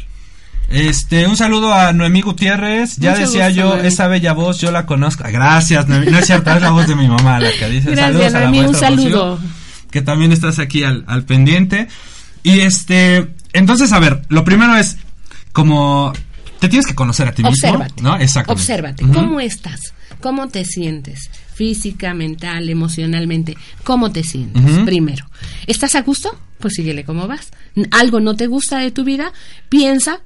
Este, un saludo a Noemí Gutiérrez. Ya Mucho decía gusto, yo, Noemí. esa bella voz, yo la conozco. Gracias, Noemí. No es cierto, es la voz de mi mamá la que dice. Gracias, Saludos a la Noemí, un maestra saludo. Rocío, que también estás aquí al, al pendiente. Y este, entonces, a ver, lo primero es, como, te tienes que conocer a ti mismo. Obsérvate. ¿No? Exacto. Obsérvate. ¿Cómo estás? ¿Cómo te sientes? Física, mental, emocionalmente. ¿Cómo te sientes? Primero. ¿Estás a gusto? Pues síguele cómo vas. ¿Algo no te gusta de tu vida? Piensa,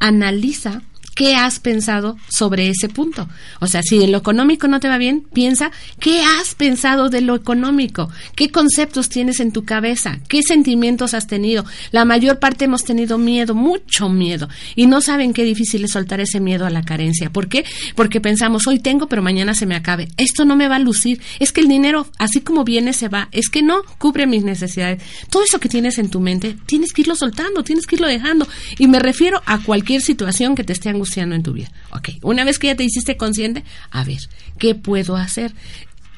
analiza qué has pensado sobre ese punto. O sea, si en lo económico no te va bien, piensa qué has pensado de lo económico, qué conceptos tienes en tu cabeza, qué sentimientos has tenido. La mayor parte hemos tenido miedo, mucho miedo, y no saben qué difícil es soltar ese miedo a la carencia. ¿Por qué? Porque pensamos, hoy tengo, pero mañana se me acabe. Esto no me va a lucir. Es que el dinero, así como viene, se va. Es que no cubre mis necesidades. Todo eso que tienes en tu mente, tienes que irlo soltando, tienes que irlo dejando. Y me refiero a cualquier situación que te esté angustiando en tu vida. Ok, una vez que ya te hiciste consciente, a ver, ¿qué puedo hacer?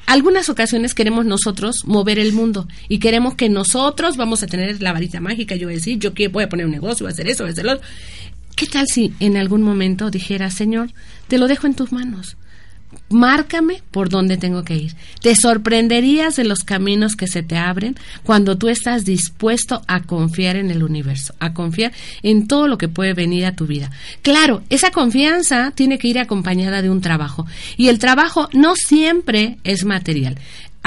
Algunas ocasiones queremos nosotros mover el mundo y queremos que nosotros vamos a tener la varita mágica. Yo voy a decir, yo voy a poner un negocio, voy a hacer eso, voy a hacer lo otro. ¿Qué tal si en algún momento dijera, Señor, te lo dejo en tus manos? Márcame por dónde tengo que ir. Te sorprenderías de los caminos que se te abren cuando tú estás dispuesto a confiar en el universo, a confiar en todo lo que puede venir a tu vida. Claro, esa confianza tiene que ir acompañada de un trabajo y el trabajo no siempre es material.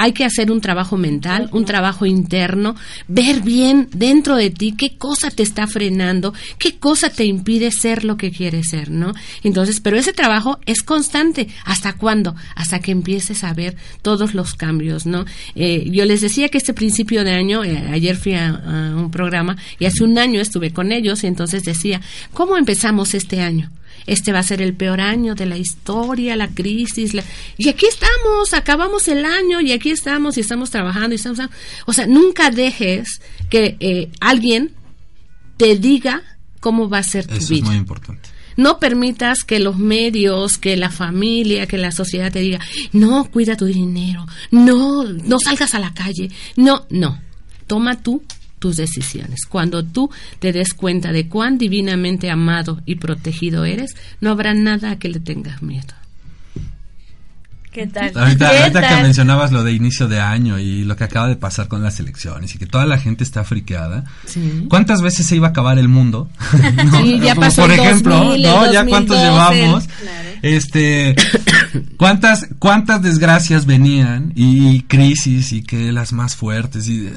Hay que hacer un trabajo mental, un trabajo interno, ver bien dentro de ti qué cosa te está frenando, qué cosa te impide ser lo que quieres ser, ¿no? Entonces, pero ese trabajo es constante. ¿Hasta cuándo? Hasta que empieces a ver todos los cambios, ¿no? Eh, yo les decía que este principio de año, eh, ayer fui a, a un programa y hace un año estuve con ellos y entonces decía, ¿cómo empezamos este año? Este va a ser el peor año de la historia, la crisis, la- y aquí estamos, acabamos el año y aquí estamos y estamos trabajando y estamos, o sea, nunca dejes que eh, alguien te diga cómo va a ser tu Eso es vida. muy importante. No permitas que los medios, que la familia, que la sociedad te diga, no, cuida tu dinero, no, no salgas a la calle, no, no. Toma tú tus decisiones. Cuando tú te des cuenta de cuán divinamente amado y protegido eres, no habrá nada a que le tengas miedo. ¿Qué tal? Ahorita, ¿Qué ahorita que mencionabas lo de inicio de año y lo que acaba de pasar con las elecciones y que toda la gente está friqueada. Sí. ¿Cuántas veces se iba a acabar el mundo? Sí, ya pasó Por ejemplo, 2000, el ¿no? Ya cuántos 2012, llevamos. Claro. Este, cuántas cuántas desgracias venían y crisis y que las más fuertes y,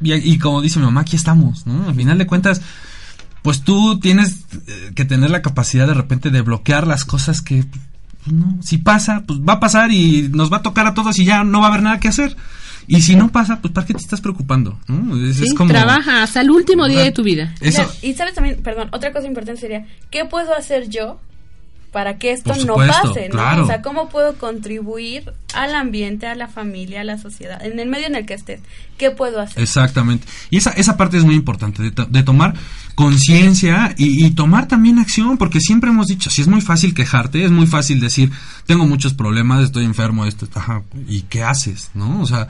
y, y como dice mi mamá, aquí estamos, ¿no? Al final de cuentas, pues tú tienes eh, que tener la capacidad de repente de bloquear las cosas que pues, no, si pasa, pues va a pasar y nos va a tocar a todos y ya no va a haber nada que hacer. Y si no pasa, pues ¿para qué te estás preocupando? ¿no? Es, es Sí, como Trabaja hasta el último día de tu vida. Eso, y sabes también, perdón, otra cosa importante sería, ¿qué puedo hacer yo para que esto no pase? ¿no? claro. O sea, ¿cómo puedo contribuir al ambiente, a la familia, a la sociedad, en el medio en el que estés? ¿Qué puedo hacer? Exactamente. Y esa, esa parte es muy importante, de, to- de tomar conciencia y, y tomar también acción, porque siempre hemos dicho, si es muy fácil quejarte, es muy fácil decir, tengo muchos problemas, estoy enfermo, esto, ajá, ¿y qué haces? ¿No? O sea,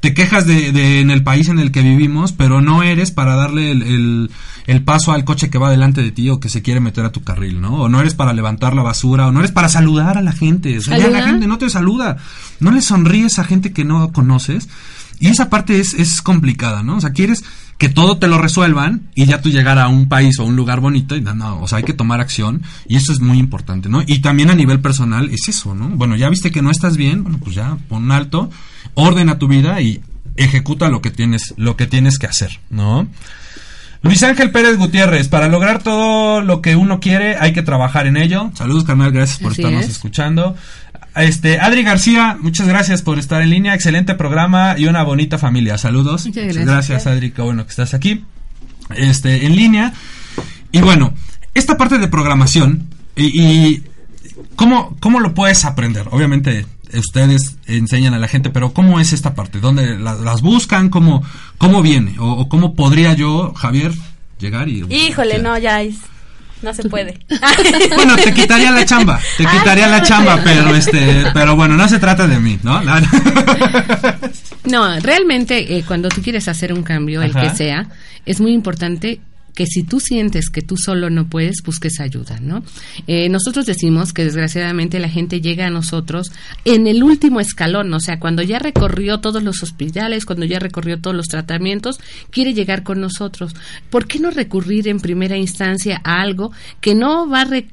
te quejas de, de en el país en el que vivimos, pero no eres para darle el, el- el paso al coche que va delante de ti o que se quiere meter a tu carril, ¿no? O no eres para levantar la basura, o no eres para saludar a la gente. O sea, ya la gente no te saluda. No le sonríes a gente que no conoces. Y esa parte es, es complicada, ¿no? O sea, quieres que todo te lo resuelvan y ya tú llegar a un país o un lugar bonito y no, no, o sea, hay que tomar acción y eso es muy importante, ¿no? Y también a nivel personal es eso, ¿no? Bueno, ya viste que no estás bien, bueno, pues ya pon alto, ordena tu vida y ejecuta lo que tienes, lo que tienes que hacer, ¿no? Luis Ángel Pérez Gutiérrez, para lograr todo lo que uno quiere hay que trabajar en ello. Saludos, carnal, gracias por Así estarnos es. escuchando. Este, Adri García, muchas gracias por estar en línea, excelente programa y una bonita familia. Saludos. Muchas gracias. Adri, qué bueno que estás aquí. Este, en línea. Y bueno, esta parte de programación y, y ¿cómo, ¿cómo lo puedes aprender? Obviamente ustedes enseñan a la gente, pero ¿cómo es esta parte? ¿Dónde la- las buscan? ¿Cómo, cómo viene? O, o cómo podría yo, Javier, llegar y... Híjole, no, ya es. No se puede. Bueno, te quitaría la chamba, te Ay, quitaría la no, chamba, pero este, pero bueno, no se trata de mí, ¿no? La- No, realmente eh, cuando tú quieres hacer un cambio, el que sea, es muy importante que si tú sientes que tú solo no puedes, busques ayuda, ¿no? Eh, nosotros decimos que desgraciadamente la gente llega a nosotros en el último escalón, o sea, cuando ya recorrió todos los hospitales, cuando ya recorrió todos los tratamientos, quiere llegar con nosotros. ¿Por qué no recurrir en primera instancia a algo que no va a eh,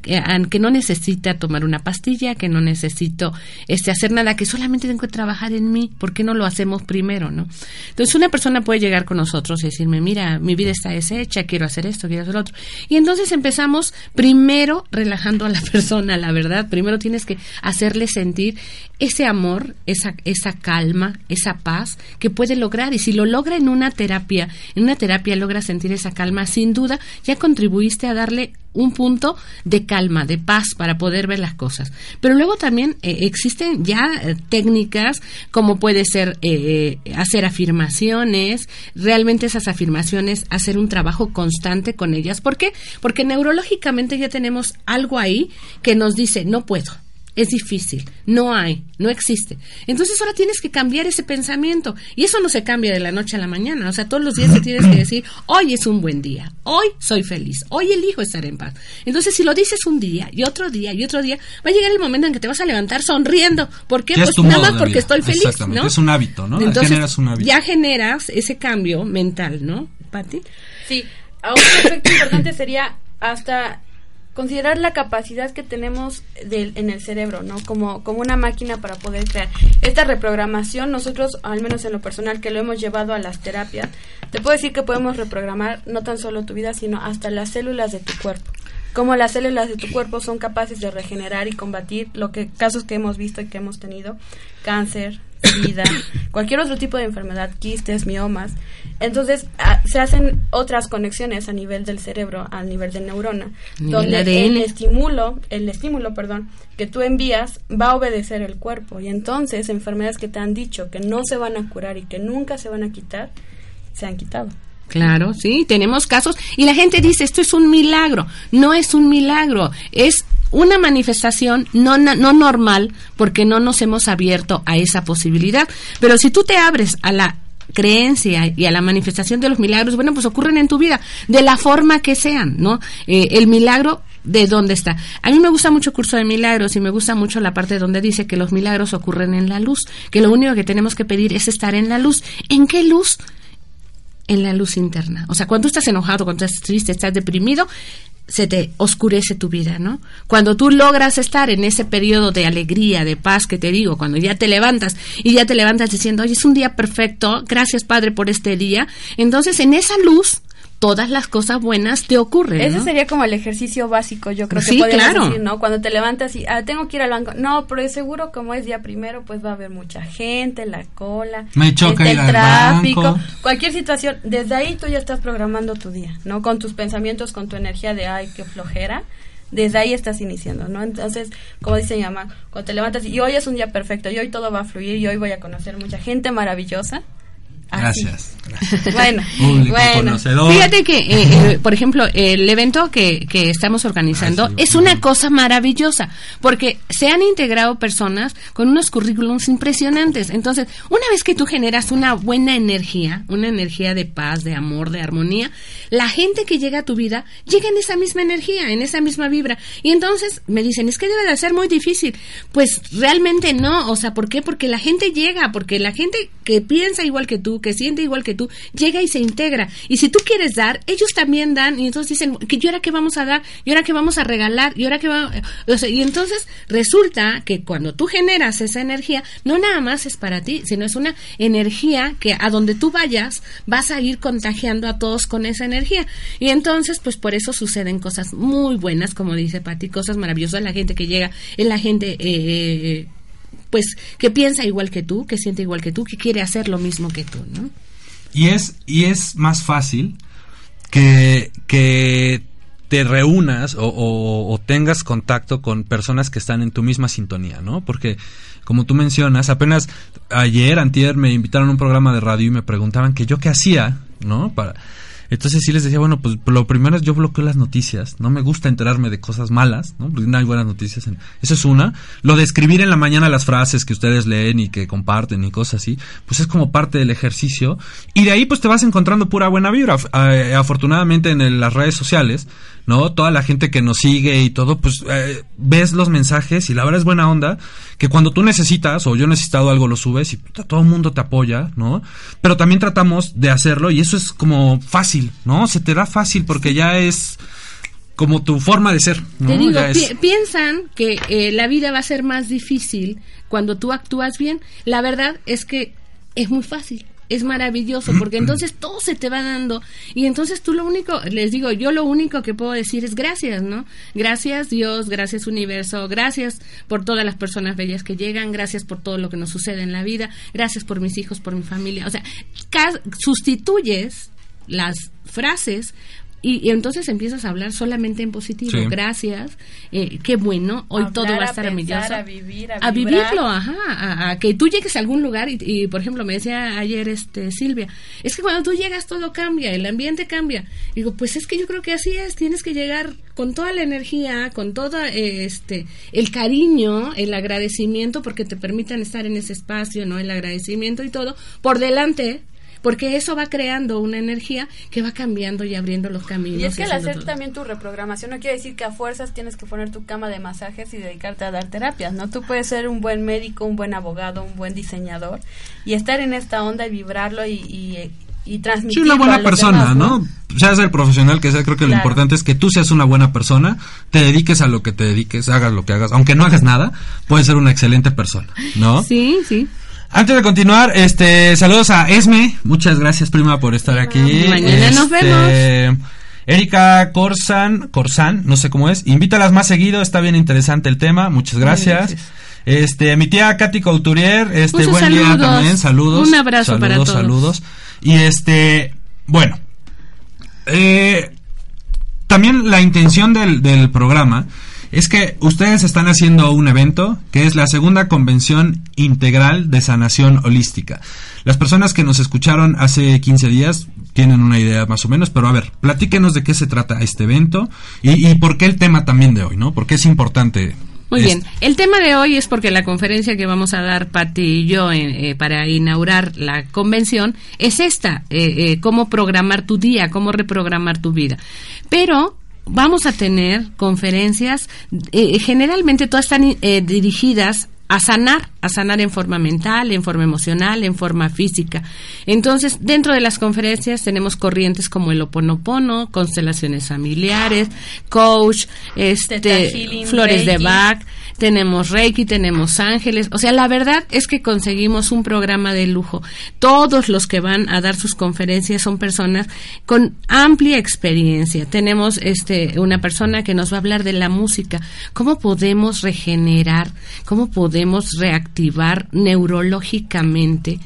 que no necesita tomar una pastilla, que no necesito este hacer nada, que solamente tengo que trabajar en mí? ¿Por qué no lo hacemos primero, no? Entonces una persona puede llegar con nosotros y decirme, mira, mi vida está deshecha, quiero hacer esto, quiero hacer lo otro. Y entonces empezamos primero relajando a la persona, la verdad. Primero tienes que hacerle sentir ese amor, esa, esa calma, esa paz que puede lograr. Y si lo logra en una terapia, en una terapia logra sentir esa calma, sin duda ya contribuiste a darle un punto de calma, de paz para poder ver las cosas. Pero luego también eh, existen ya eh, técnicas como puede ser eh, eh, hacer afirmaciones, realmente esas afirmaciones, hacer un trabajo constante con ellas. ¿Por qué? Porque neurológicamente ya tenemos algo ahí que nos dice, no puedo. Es difícil, no hay, no existe. Entonces ahora tienes que cambiar ese pensamiento y eso no se cambia de la noche a la mañana. O sea, todos los días te tienes que decir, hoy es un buen día, hoy soy feliz, hoy elijo estar en paz. Entonces si lo dices un día y otro día y otro día, va a llegar el momento en que te vas a levantar sonriendo. ¿Por qué? Ya Pues nada más porque vida. estoy feliz, Exactamente, ¿no? es un hábito, ¿no? Entonces, Generas un hábito. Ya generas ese cambio mental, ¿no, Pati? Sí, un aspecto importante sería hasta considerar la capacidad que tenemos del- en el cerebro, ¿no? Como, como una máquina para poder crear. Esta reprogramación, nosotros, al menos en lo personal, que lo hemos llevado a las terapias, te puedo decir que podemos reprogramar no tan solo tu vida, sino hasta las células de tu cuerpo. Como las células de tu cuerpo son capaces de regenerar y combatir lo que casos que hemos visto y que hemos tenido, cáncer, SIDA, cualquier otro tipo de enfermedad, quistes, miomas. Entonces, ah, se hacen otras conexiones a nivel del cerebro, a nivel de neurona, Nivel donde ADN. el estímulo, el estímulo, perdón, que tú envías va a obedecer el cuerpo y entonces enfermedades que te han dicho que no se van a curar y que nunca se van a quitar, se han quitado. Claro, sí, tenemos casos y la gente dice, esto es un milagro. No es un milagro, es una manifestación no, no normal porque no nos hemos abierto a esa posibilidad. Pero si tú te abres a la creencia y a la manifestación de los milagros, bueno, pues ocurren en tu vida, de la forma que sean, ¿no? Eh, el milagro de dónde está. A mí me gusta mucho el curso de milagros y me gusta mucho la parte donde dice que los milagros ocurren en la luz, que lo único que tenemos que pedir es estar en la luz. ¿En qué luz? En la luz interna. O sea, cuando estás enojado, cuando estás triste, estás deprimido, se te oscurece tu vida, ¿no? Cuando tú logras estar en ese periodo de alegría, de paz que te digo, cuando ya te levantas y ya te levantas diciendo, oye, es un día perfecto, gracias Padre por este día, entonces en esa luz todas las cosas buenas te ocurren. Ese ¿no? sería como el ejercicio básico, yo creo Sí, que podríamos claro. decir, ¿no? Cuando te levantas y ah, tengo que ir al banco. No, pero de seguro como es día primero, pues va a haber mucha gente, la cola, Me choca este, ir el al tráfico, banco. cualquier situación. Desde ahí tú ya estás programando tu día, ¿no? Con tus pensamientos, con tu energía de, ay, qué flojera. Desde ahí estás iniciando, ¿no? Entonces, como dice mi mamá, cuando te levantas y hoy es un día perfecto, y hoy todo va a fluir, y hoy voy a conocer mucha gente maravillosa. Así. Gracias. gracias. Bueno, Público bueno. conocedor. Fíjate que, eh, eh, por ejemplo, el evento que, que estamos organizando Ah, sí, es una cosa maravillosa, porque se han integrado personas con unos currículums impresionantes. Entonces, una vez que tú generas una buena energía, una energía de paz, de amor, de armonía, la gente que llega a tu vida llega en esa misma energía, en esa misma vibra. Y entonces me dicen, es que debe de ser muy difícil. Pues realmente no, o sea, ¿por qué? Porque la gente llega, porque la gente que piensa igual que tú, que siente igual que tú, llega y se integra. Y si tú quieres dar, ellos también dan y entonces dicen, ¿y ahora qué vamos a dar? ¿Y ahora qué vamos a regalar? ¿Y ahora qué va? O sea, y entonces resulta que cuando tú generas esa energía, no nada más es para ti, sino es una energía que a donde tú vayas vas a ir contagiando a todos con esa energía. Y entonces, pues por eso suceden cosas muy buenas, como dice Pati, cosas maravillosas. La gente que llega es la gente, eh, pues, que piensa igual que tú, que siente igual que tú, que quiere hacer lo mismo que tú, ¿no? Y es, y es más fácil que, que te reúnas o, o- o tengas contacto con personas que están en tu misma sintonía, ¿no? Porque, como tú mencionas, apenas ayer, antier, me invitaron a un programa de radio y me preguntaban que yo qué hacía, ¿no? Para... Entonces sí les decía, bueno, pues lo primero es yo bloqueo las noticias, no me gusta enterarme de cosas malas, ¿no? Porque no hay buenas noticias. En... Eso es una. Lo de escribir en la mañana las frases que ustedes leen y que comparten y cosas así, pues es como parte del ejercicio. Y de ahí pues te vas encontrando pura buena vibra. Eh, afortunadamente en las redes sociales, ¿no? Toda la gente que nos sigue y todo, pues eh, ves los mensajes y la verdad es buena onda que cuando tú necesitas o yo he necesitado algo lo subes y puta, todo el mundo te apoya, ¿no? Pero también tratamos de hacerlo y eso es como fácil, ¿no? Se te da fácil porque ya es como tu forma de ser, ¿no? Te digo, Ya es- pi- piensan que eh, la vida va a ser más difícil cuando tú actúas bien. La verdad es que es muy fácil. Es maravilloso porque entonces todo se te va dando y entonces tú lo único, les digo, yo lo único que puedo decir es gracias, ¿no? Gracias Dios, gracias universo, gracias por todas las personas bellas que llegan, gracias por todo lo que nos sucede en la vida, gracias por mis hijos, por mi familia. O sea, sustituyes las frases y, y entonces empiezas a hablar solamente en positivo. Sí. Gracias, eh, qué bueno, hoy Hablar, todo va a a estar pensar, maravilloso. a vivir, a a vivirlo, ajá, a, a que tú llegues a algún lugar y, y, por ejemplo, me decía ayer este Silvia, es que cuando tú llegas todo cambia, el ambiente cambia. Digo, pues es que yo creo que así es, tienes que llegar con toda la energía, con todo eh, este el cariño, el agradecimiento porque te permitan estar en ese espacio, ¿no? El agradecimiento y todo por delante porque eso va creando una energía que va cambiando y abriendo los caminos. Y es que al hacer todo. también tu reprogramación no quiere decir que a fuerzas tienes que poner tu cama de masajes y dedicarte a dar terapias, ¿no? Tú puedes ser un buen médico, un buen abogado, un buen diseñador y estar en esta onda y vibrarlo y, y, y Sí, transmitirlo una buena a los persona, demás, ¿no? Seas el profesional que sea, creo que lo importante es que tú seas una buena persona, te dediques a lo que te dediques, hagas lo que hagas, aunque no hagas nada, puedes ser una excelente persona, ¿no? Sí, sí. Antes de continuar, este, saludos a Esme, muchas gracias prima por estar aquí. Mañana nos Este, Erika Corsan, Corsan, no sé cómo es, invítalas más seguido, está bien interesante el tema, muchas gracias. gracias. Este, mi tía Katy Couturier, este, Muchos buen día también, saludos. Un abrazo saludos, para todos. Saludos. Y este, bueno, eh, también la intención del, del programa es que ustedes están haciendo un evento que es la segunda convención integral de sanación holística. Las personas que nos escucharon hace 15 días tienen una idea más o menos, pero a ver, platíquenos de qué se trata este evento y, y por qué el tema también de hoy, ¿no? Porque es importante. Muy este- bien. El tema de hoy es porque la conferencia que vamos a dar Pati y yo eh, eh, para inaugurar la convención es esta, eh, eh, cómo programar tu día, cómo reprogramar tu vida. Pero vamos a tener conferencias, eh, generalmente todas están eh, dirigidas a sanar, a sanar en forma mental, en forma emocional, en forma física. Entonces, dentro de las conferencias tenemos corrientes como el Oponopono, constelaciones familiares, coach, este, flores de. Bach, tenemos Reiki, tenemos ángeles. O sea, la verdad es que conseguimos un programa de lujo. Todos los que van a dar sus conferencias son personas con amplia experiencia. Tenemos este una persona que nos va a hablar de la música, cómo podemos regenerar, cómo podemos reactivar neurológicamente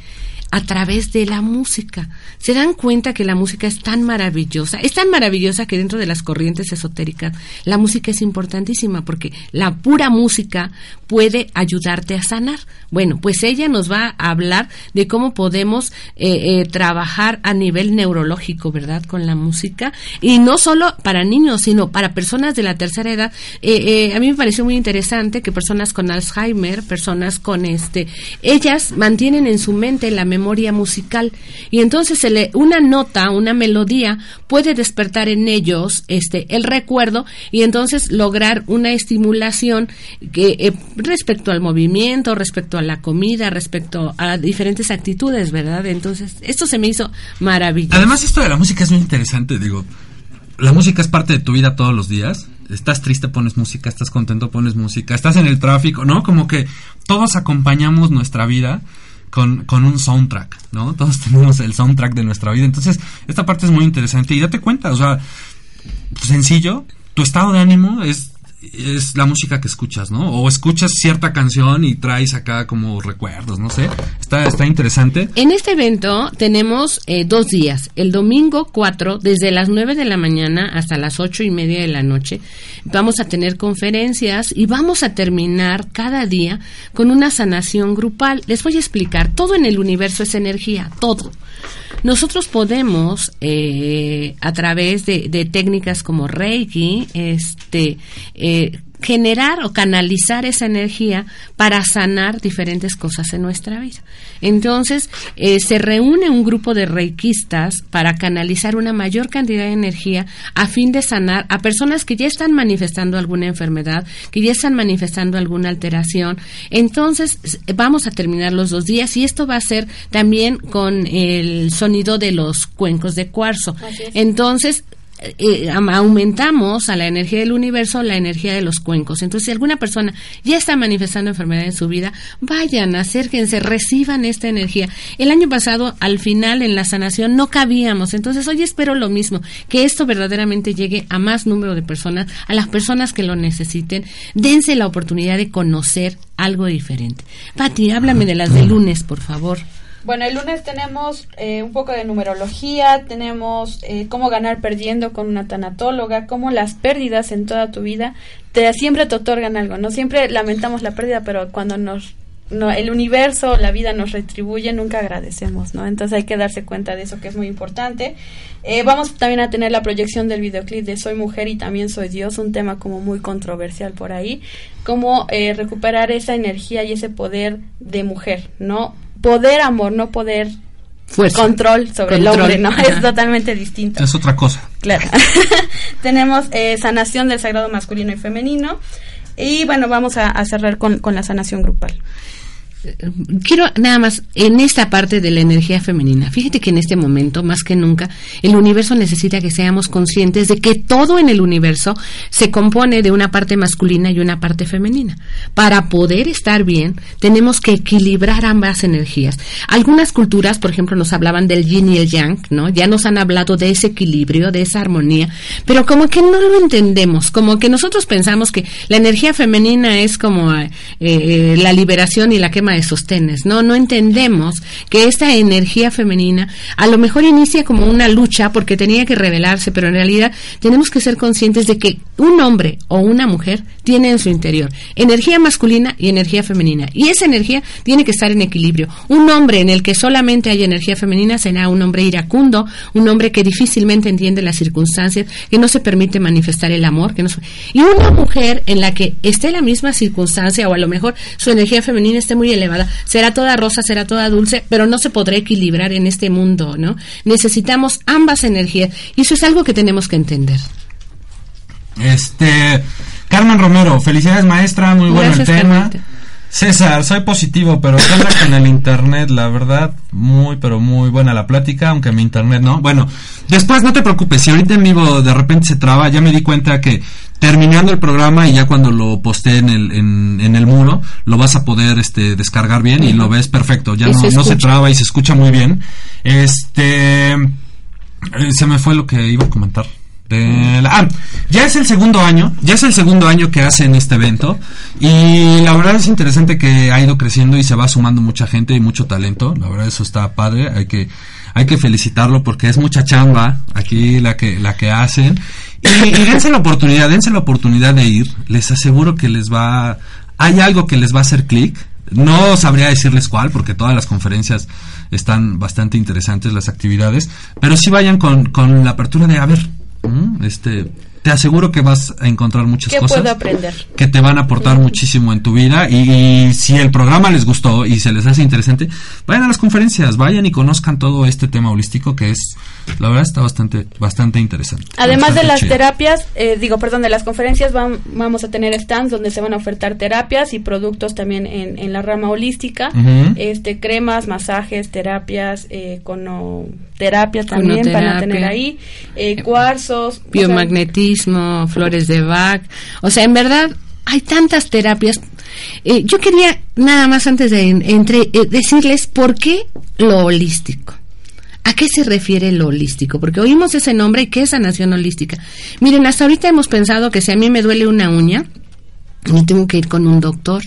a través de la música. Se dan cuenta que la música es tan maravillosa, es tan maravillosa que dentro de las corrientes esotéricas la música es importantísima porque la pura música puede ayudarte a sanar. Bueno, pues ella nos va a hablar de cómo podemos eh, eh, trabajar a nivel neurológico, ¿verdad? Con la música y no solo para niños, sino para personas de la tercera edad. Eh, a mí me pareció muy interesante que personas con Alzheimer, personas con este, ellas mantienen en su mente la memoria memoria musical y entonces se le, una nota, una melodía puede despertar en ellos este el recuerdo y entonces lograr una estimulación que eh, respecto al movimiento, respecto a la comida, respecto a diferentes actitudes, ¿verdad? Entonces, esto se me hizo maravilloso. Además, esto de la música es muy interesante, digo. La música es parte de tu vida todos los días. Estás triste, pones música, estás contento, pones música, estás en el tráfico, ¿no? Como que todos acompañamos nuestra vida con, con un soundtrack, ¿no? Todos tenemos el soundtrack de nuestra vida. Entonces, esta parte es muy interesante y date cuenta, o sea, sencillo, tu estado de ánimo es es la música que escuchas, ¿no? O escuchas cierta canción y traes acá como recuerdos, no sé. Está, está interesante. En este evento tenemos eh, dos días. El domingo 4, desde las 9 de la mañana hasta las ocho y media de la noche, vamos a tener conferencias y vamos a terminar cada día con una sanación grupal. Les voy a explicar. Todo en el universo es energía, todo. Nosotros podemos, eh, a través de, de, técnicas como Reiki, este, generar o canalizar esa energía para sanar diferentes cosas en nuestra vida. Entonces, eh, se reúne un grupo de reikistas para canalizar una mayor cantidad de energía a fin de sanar a personas que ya están manifestando alguna enfermedad, que ya están manifestando alguna alteración. Entonces, vamos a terminar los dos días y esto va a ser también con el sonido de los cuencos de cuarzo. Entonces, eh, aumentamos a la energía del universo la energía de los cuencos. Entonces, si alguna persona ya está manifestando enfermedad en su vida, vayan, acérquense, reciban esta energía. El año pasado, al final, en la sanación, no cabíamos. Entonces, hoy espero lo mismo, que esto verdaderamente llegue a más número de personas, a las personas que lo necesiten. Dense la oportunidad de conocer algo diferente. Pati, háblame de las de lunes, por favor. Bueno, el lunes tenemos eh, un poco de numerología, tenemos eh, cómo ganar perdiendo con una tanatóloga, cómo las pérdidas en toda tu vida te siempre te otorgan algo, no siempre lamentamos la pérdida, pero cuando nos no, el universo, la vida nos retribuye, nunca agradecemos, ¿no? Entonces hay que darse cuenta de eso que es muy importante. Eh, vamos también a tener la proyección del videoclip de Soy mujer y también soy Dios, un tema como muy controversial por ahí, cómo eh, recuperar esa energía y ese poder de mujer, ¿no? Poder amor, no poder Fuerza. control sobre Control. el hombre, ¿no? Ajá. Es totalmente distinto. Es otra cosa. Claro. Tenemos eh, sanación del sagrado masculino y femenino. Y bueno, vamos a, a cerrar con, con la sanación grupal. Quiero nada más en esta parte de la energía femenina. Fíjate que en este momento, más que nunca, el universo necesita que seamos conscientes de que todo en el universo se compone de una parte masculina y una parte femenina. Para poder estar bien, tenemos que equilibrar ambas energías. Algunas culturas, por ejemplo, nos hablaban del yin y el yang, ¿no? Ya nos han hablado de ese equilibrio, de esa armonía, pero como que no lo entendemos, como que nosotros pensamos que la energía femenina es como eh, eh, la liberación y la quema de sostenes, ¿no? No entendemos que esta energía femenina a lo mejor inicia como una lucha porque tenía que revelarse, pero en realidad tenemos que ser conscientes de que un hombre o una mujer tiene en su interior energía masculina y energía femenina. Y esa energía tiene que estar en equilibrio. Un hombre en el que solamente hay energía femenina será un hombre iracundo, un hombre que difícilmente entiende las circunstancias, que no se permite manifestar el amor, que no se- y una mujer en la que esté la misma circunstancia o a lo mejor su energía femenina esté muy elevada, será toda rosa, será toda dulce, pero no se podrá equilibrar en este mundo, ¿no? Necesitamos ambas energías y eso es algo que tenemos que entender. Este, Carmen Romero, felicidades maestra, muy bueno Gracias, el tema. César, soy positivo, pero ¿qué onda con el internet? La verdad, muy, pero muy buena la plática, aunque mi internet no. Bueno, después no te preocupes, si ahorita en vivo de repente se traba, ya me di cuenta que terminando el programa y ya cuando lo posté en el, en, en el muro, lo vas a poder este, descargar bien y lo ves perfecto, ya no, se no se traba y se escucha muy bien. Este, eh, se me fue lo que iba a comentar. Ah, ya es el segundo año, ya es el segundo año que hacen este evento y la verdad es interesante que ha ido creciendo y se va sumando mucha gente y mucho talento. La verdad eso está padre, hay que hay que felicitarlo porque es mucha chamba aquí la que la que hacen y, dense la oportunidad, dense la oportunidad de ir. Les aseguro que les va hay algo que les va a hacer clic. No sabría decirles cuál, porque todas las conferencias están bastante interesantes, las actividades, pero sí vayan con, con la apertura de, a ver, este, te aseguro que vas a encontrar muchas ¿Qué cosas puedo aprender? que te van a aportar muchísimo en tu vida y, y si el programa les gustó y se les hace interesante, vayan a las conferencias, vayan y conozcan todo este tema holístico que es, la verdad está bastante, bastante interesante. Además de las chido. terapias, eh, digo, perdón, de las conferencias, vam- vamos a tener stands donde se van a ofertar terapias y productos también en, en la rama holística, este cremas, masajes, terapias, eh, conoterapias también van a tener ahí, eh, cuarzos, o sea, biomagnetismo, flores de Bach. O sea, en verdad hay tantas terapias. Eh, yo quería nada más antes de en- entre, eh, decirles por qué lo holístico. ¿A qué se refiere lo holístico? Porque oímos ese nombre y qué es sanación holística. Miren, hasta ahorita hemos pensado que si a mí me duele una uña, no tengo que ir con un doctor.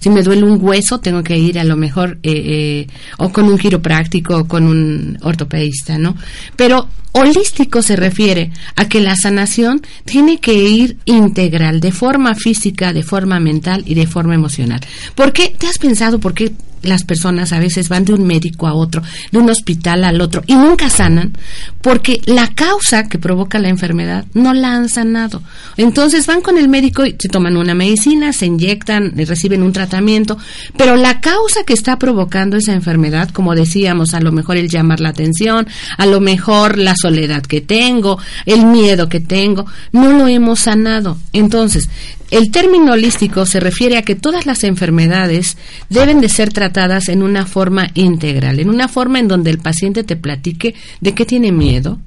Si me duele un hueso, tengo que ir a lo mejor eh, eh, o con un quiropráctico o con un ortopedista, ¿no? Pero holístico se refiere a que la sanación tiene que ir integral, de forma física, de forma mental y de forma emocional. ¿Por qué? ¿Te has pensado por qué las personas a veces van de un médico a otro, de un hospital al otro y nunca sanan? Porque la causa que provoca la enfermedad no la han sanado. Entonces van con el médico y se toman una medicina, se inyectan, reciben un tratamiento, pero la causa que está provocando esa enfermedad, como decíamos, a lo mejor el llamar la atención, a lo mejor la soledad que tengo, el miedo que tengo, no lo hemos sanado. Entonces, el término holístico se refiere a que todas las enfermedades deben de ser tratadas en una forma integral, en una forma en donde el paciente te platique de qué tiene miedo,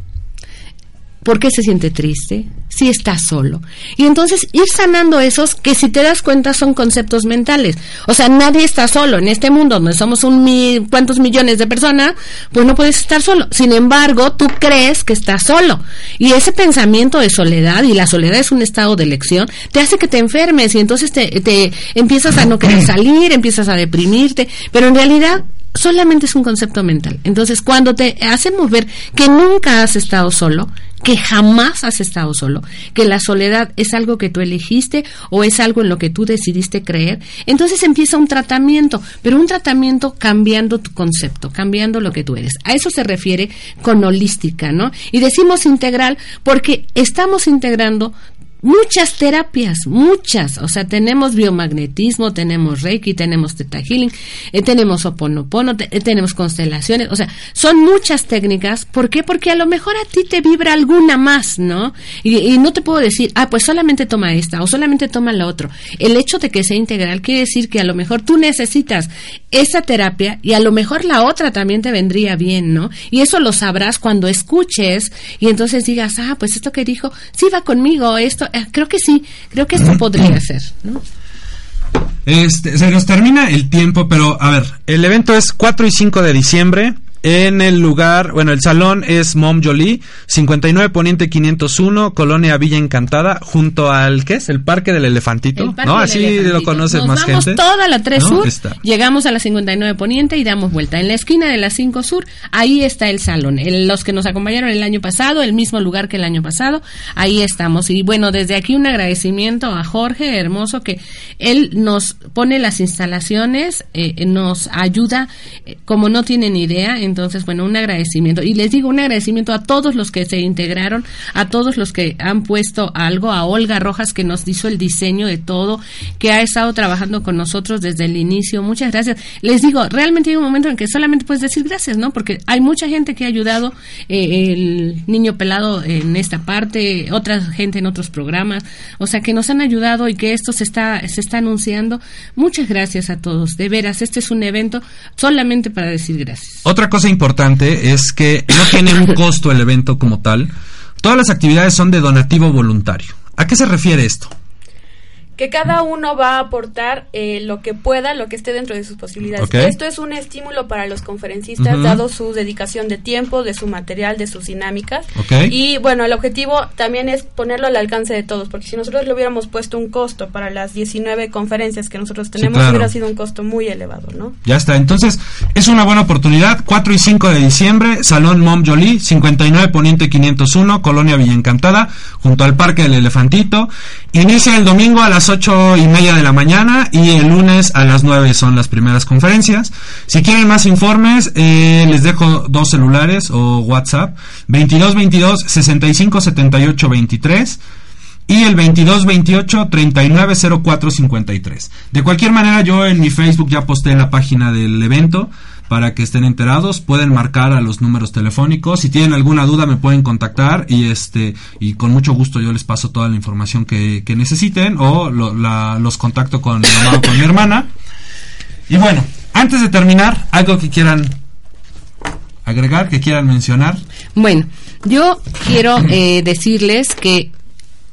por qué se siente triste, si está solo. Y entonces ir sanando esos que si te das cuenta son conceptos mentales. O sea, nadie está solo en este mundo donde somos un mi, cuantos millones de personas, pues no puedes estar solo. Sin embargo, tú crees que estás solo. Y ese pensamiento de soledad, y la soledad es un estado de elección, te hace que te enfermes y entonces te, te empiezas a no querer salir, empiezas a deprimirte, pero en realidad solamente es un concepto mental. Entonces, cuando te hacemos ver que nunca has estado solo, que jamás has estado solo, que la soledad es algo que tú elegiste o es algo en lo que tú decidiste creer, entonces empieza un tratamiento, pero un tratamiento cambiando tu concepto, cambiando lo que tú eres. A eso se refiere con holística, ¿no? Y decimos integral porque estamos integrando muchas terapias, muchas. O sea, tenemos biomagnetismo, tenemos Reiki, tenemos Theta Healing, eh, tenemos Oponopono, eh, tenemos constelaciones. O sea, son muchas técnicas. ¿Por qué? Porque a lo mejor a ti te vibra alguna más, ¿no? Y, y no te puedo decir, ah, pues solamente toma esta o solamente toma la otra. El hecho de que sea integral quiere decir que a lo mejor tú necesitas esa terapia y a lo mejor la otra también te vendría bien, ¿no? Y eso lo sabrás cuando escuches y entonces digas, ah, pues esto que dijo, sí va conmigo, esto, creo que sí, creo que esto podría ser, ¿no? Este, se nos termina el tiempo, pero a ver, el evento es 4 y 5 de diciembre. En el lugar, bueno, el salón es Mom Jolie, 59 Poniente 501, Colonia Villa Encantada, junto al, ¿qué es? El Parque del Elefantito, El Parque ¿no? del Así lo conoces Nos más vamos gente. toda la 3 ¿No? Sur, Está. llegamos a la 59 Poniente y damos vuelta. En la esquina de la 5 Sur, ahí está el salón. El- los que nos acompañaron el año pasado, el mismo lugar que el año pasado, ahí estamos. Y bueno, desde aquí un agradecimiento a Jorge Hermoso que él nos pone las instalaciones, eh, nos ayuda eh, como no tienen idea. Entonces, bueno, un agradecimiento. Y les digo un agradecimiento a todos los que se integraron, a todos los que han puesto algo, a Olga Rojas que nos hizo el diseño de todo, que ha estado trabajando con nosotros desde el inicio. Muchas gracias. Les digo, realmente hay un momento en que solamente puedes decir gracias, ¿no? Porque hay mucha gente que ha ayudado, eh, el niño pelado en esta parte, otra gente en otros programas, o sea, que nos han ayudado y que esto se está, se está anunciando. Muchas gracias a todos. De veras, este es un evento solamente para decir gracias. Otra cosa importante es que no tiene un costo el evento como tal. Todas las actividades son de donativo voluntario. ¿A qué se refiere esto? Que cada uno va a aportar eh, lo que pueda, lo que esté dentro de sus posibilidades. Esto es un estímulo para los conferencistas, dado su dedicación de tiempo, de su material, de sus dinámicas. Y bueno, el objetivo también es ponerlo al alcance de todos, porque si nosotros le hubiéramos puesto un costo para las 19 conferencias que nosotros tenemos, claro. hubiera sido un costo muy elevado, ¿no? Ya está, entonces es una buena oportunidad. 4 y 5 de diciembre, Salón Mom Jolie, 59 Poniente 501, Colonia Villa Encantada, junto al Parque del Elefantito. Inicia el domingo a las 8 y media de la mañana y el lunes a las 9 son las primeras conferencias. Si quieren más informes, eh, les dejo dos celulares o WhatsApp: 22 22 65 78 23. y el 2228-390453. De cualquier manera, yo en mi Facebook ya posté la página del evento para que estén enterados, pueden marcar a los números telefónicos, si tienen alguna duda me pueden contactar y este y con mucho gusto yo les paso toda la información que, que necesiten o lo- los contacto con mi con mi hermana. Y bueno, antes de terminar, algo que quieran agregar, que quieran mencionar. Bueno, yo quiero eh, decirles que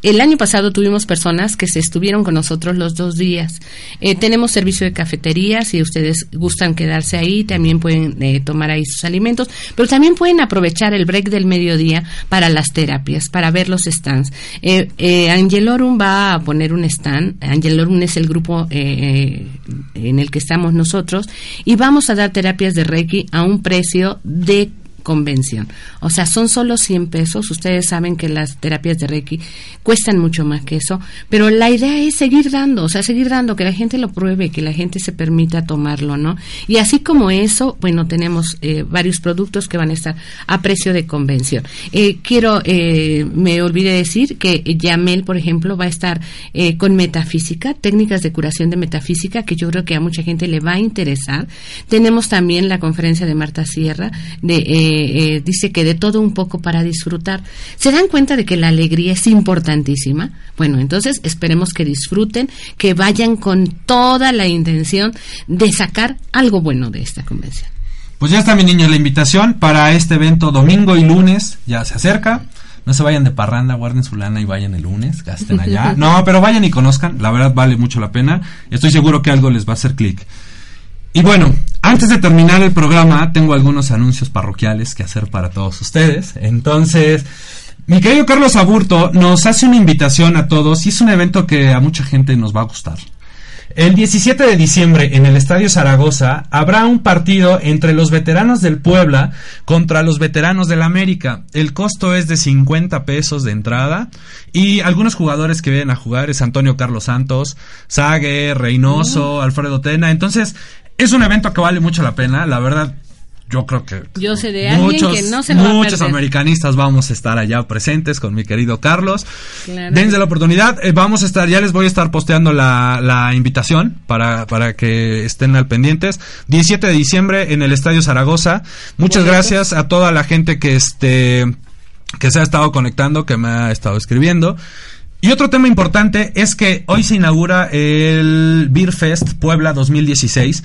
el año pasado tuvimos personas que se estuvieron con nosotros los dos días. Eh, tenemos servicio de cafetería, si ustedes gustan quedarse ahí, también pueden eh, tomar ahí sus alimentos, pero también pueden aprovechar el break del mediodía para las terapias, para ver los stands. Eh, eh, Angelorum va a poner un stand, Angelorum es el grupo eh, en el que estamos nosotros, y vamos a dar terapias de Reiki a un precio de convención. O sea, son solo 100 pesos. Ustedes saben que las terapias de Reiki cuestan mucho más que eso, pero la idea es seguir dando, o sea, seguir dando, que la gente lo pruebe, que la gente se permita tomarlo, ¿no? Y así como eso, bueno, tenemos eh, varios productos que van a estar a precio de convención. Eh, quiero, eh, me olvidé decir que Yamel, por ejemplo, va a estar eh, con metafísica, técnicas de curación de metafísica, que yo creo que a mucha gente le va a interesar. Tenemos también la conferencia de Marta Sierra, de, eh, eh, dice que de todo un poco para disfrutar. ¿Se dan cuenta de que la alegría es importantísima? Bueno, entonces esperemos que disfruten, que vayan con toda la intención de sacar algo bueno de esta convención. Pues ya está, mi niños, la invitación para este evento domingo y lunes ya se acerca. No se vayan de parranda, guarden su lana y vayan el lunes, gasten allá. No, pero vayan y conozcan, la verdad vale mucho la pena. Estoy seguro que algo les va a hacer clic. Y bueno, antes de terminar el programa, tengo algunos anuncios parroquiales que hacer para todos ustedes. Entonces, mi querido Carlos Aburto nos hace una invitación a todos y es un evento que a mucha gente nos va a gustar. El 17 de diciembre en el Estadio Zaragoza habrá un partido entre los veteranos del Puebla contra los veteranos del América. El costo es de 50 pesos de entrada y algunos jugadores que vienen a jugar es Antonio Carlos Santos, Sague, Reynoso, Alfredo Tena. Entonces, es un evento que vale mucho la pena, la verdad. Yo creo que Yo sé de alguien que no se lo va a muchos americanistas vamos a estar allá presentes con mi querido Carlos. Claro. Dense la oportunidad. eh, vamos a estar, ya les voy a estar posteando la, la invitación para, para que estén al pendientes. 17 de diciembre en el Estadio Zaragoza. Muchas gracias a toda la gente que este que se ha estado conectando, que me ha estado escribiendo. Y otro tema importante es que hoy se inaugura el Beer Fest Puebla 2016.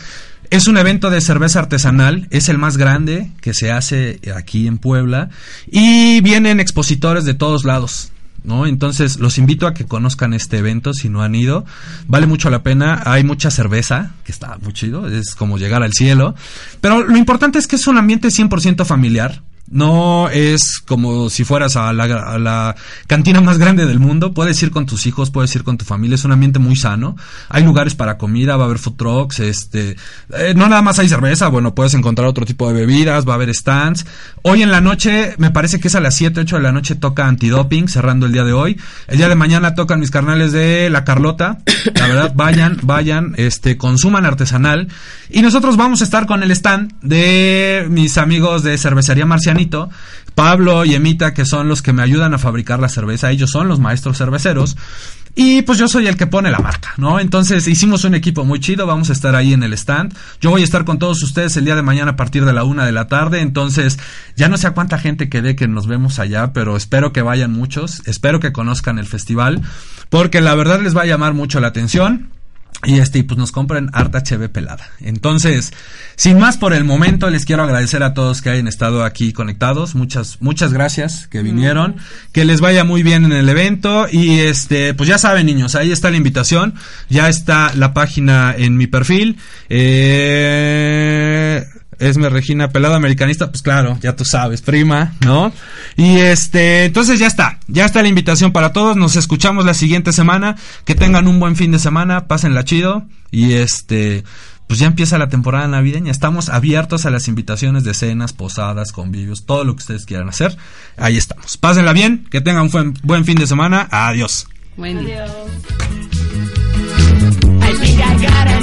Es un evento de cerveza artesanal, es el más grande que se hace aquí en Puebla y vienen expositores de todos lados. ¿No? Entonces los invito a que conozcan este evento si no han ido. Vale mucho la pena. Hay mucha cerveza, que está muy chido. Es como llegar al cielo. Pero lo importante es que es un ambiente 100% familiar. No es como si fueras a la, cantina más grande del mundo. Puedes ir con tus hijos, puedes ir con tu familia. Es un ambiente muy sano. Hay lugares para comida, va a haber food trucks. Este, eh, no nada más hay cerveza. Bueno, puedes encontrar otro tipo de bebidas. Va a haber stands. Hoy en la noche, me parece que es a las 7, 8 de la noche, toca antidoping, cerrando el día de hoy. El día de mañana tocan mis carnales de La Carlota. La verdad, vayan, vayan, este, consuman artesanal. Y nosotros vamos a estar con el stand de mis amigos de Cervecería Pablo y Emita, que son los que me ayudan a fabricar la cerveza. Ellos son los maestros cerveceros. Y pues yo soy el que pone la marca, ¿no? Entonces hicimos un equipo muy chido, vamos a estar ahí en el stand. Yo voy a estar con todos ustedes el día de mañana a partir de la una de la tarde. Entonces, ya no sé a cuánta gente quede que nos vemos allá, pero espero que vayan muchos, espero que conozcan el festival, porque la verdad les va a llamar mucho la atención. Y este, y pues nos compren harta cheve pelada. Entonces, sin más por el momento, les quiero agradecer a todos que hayan estado aquí conectados. Muchas, muchas gracias que vinieron. Que les vaya muy bien en el evento. Y este, pues ya saben, niños, ahí está la invitación. Ya está la página en mi perfil. Eh. Esme Regina Pelado Americanista, pues claro, ya tú sabes, prima, ¿no? Y este, entonces ya está, ya está la invitación para todos, nos escuchamos la siguiente semana, que tengan un buen fin de semana, pásenla chido y este, pues ya empieza la temporada navideña, estamos abiertos a las invitaciones de cenas, posadas, convivios, todo lo que ustedes quieran hacer, ahí estamos. Pásenla bien, que tengan un buen, buen fin de semana, adiós. Buen día. I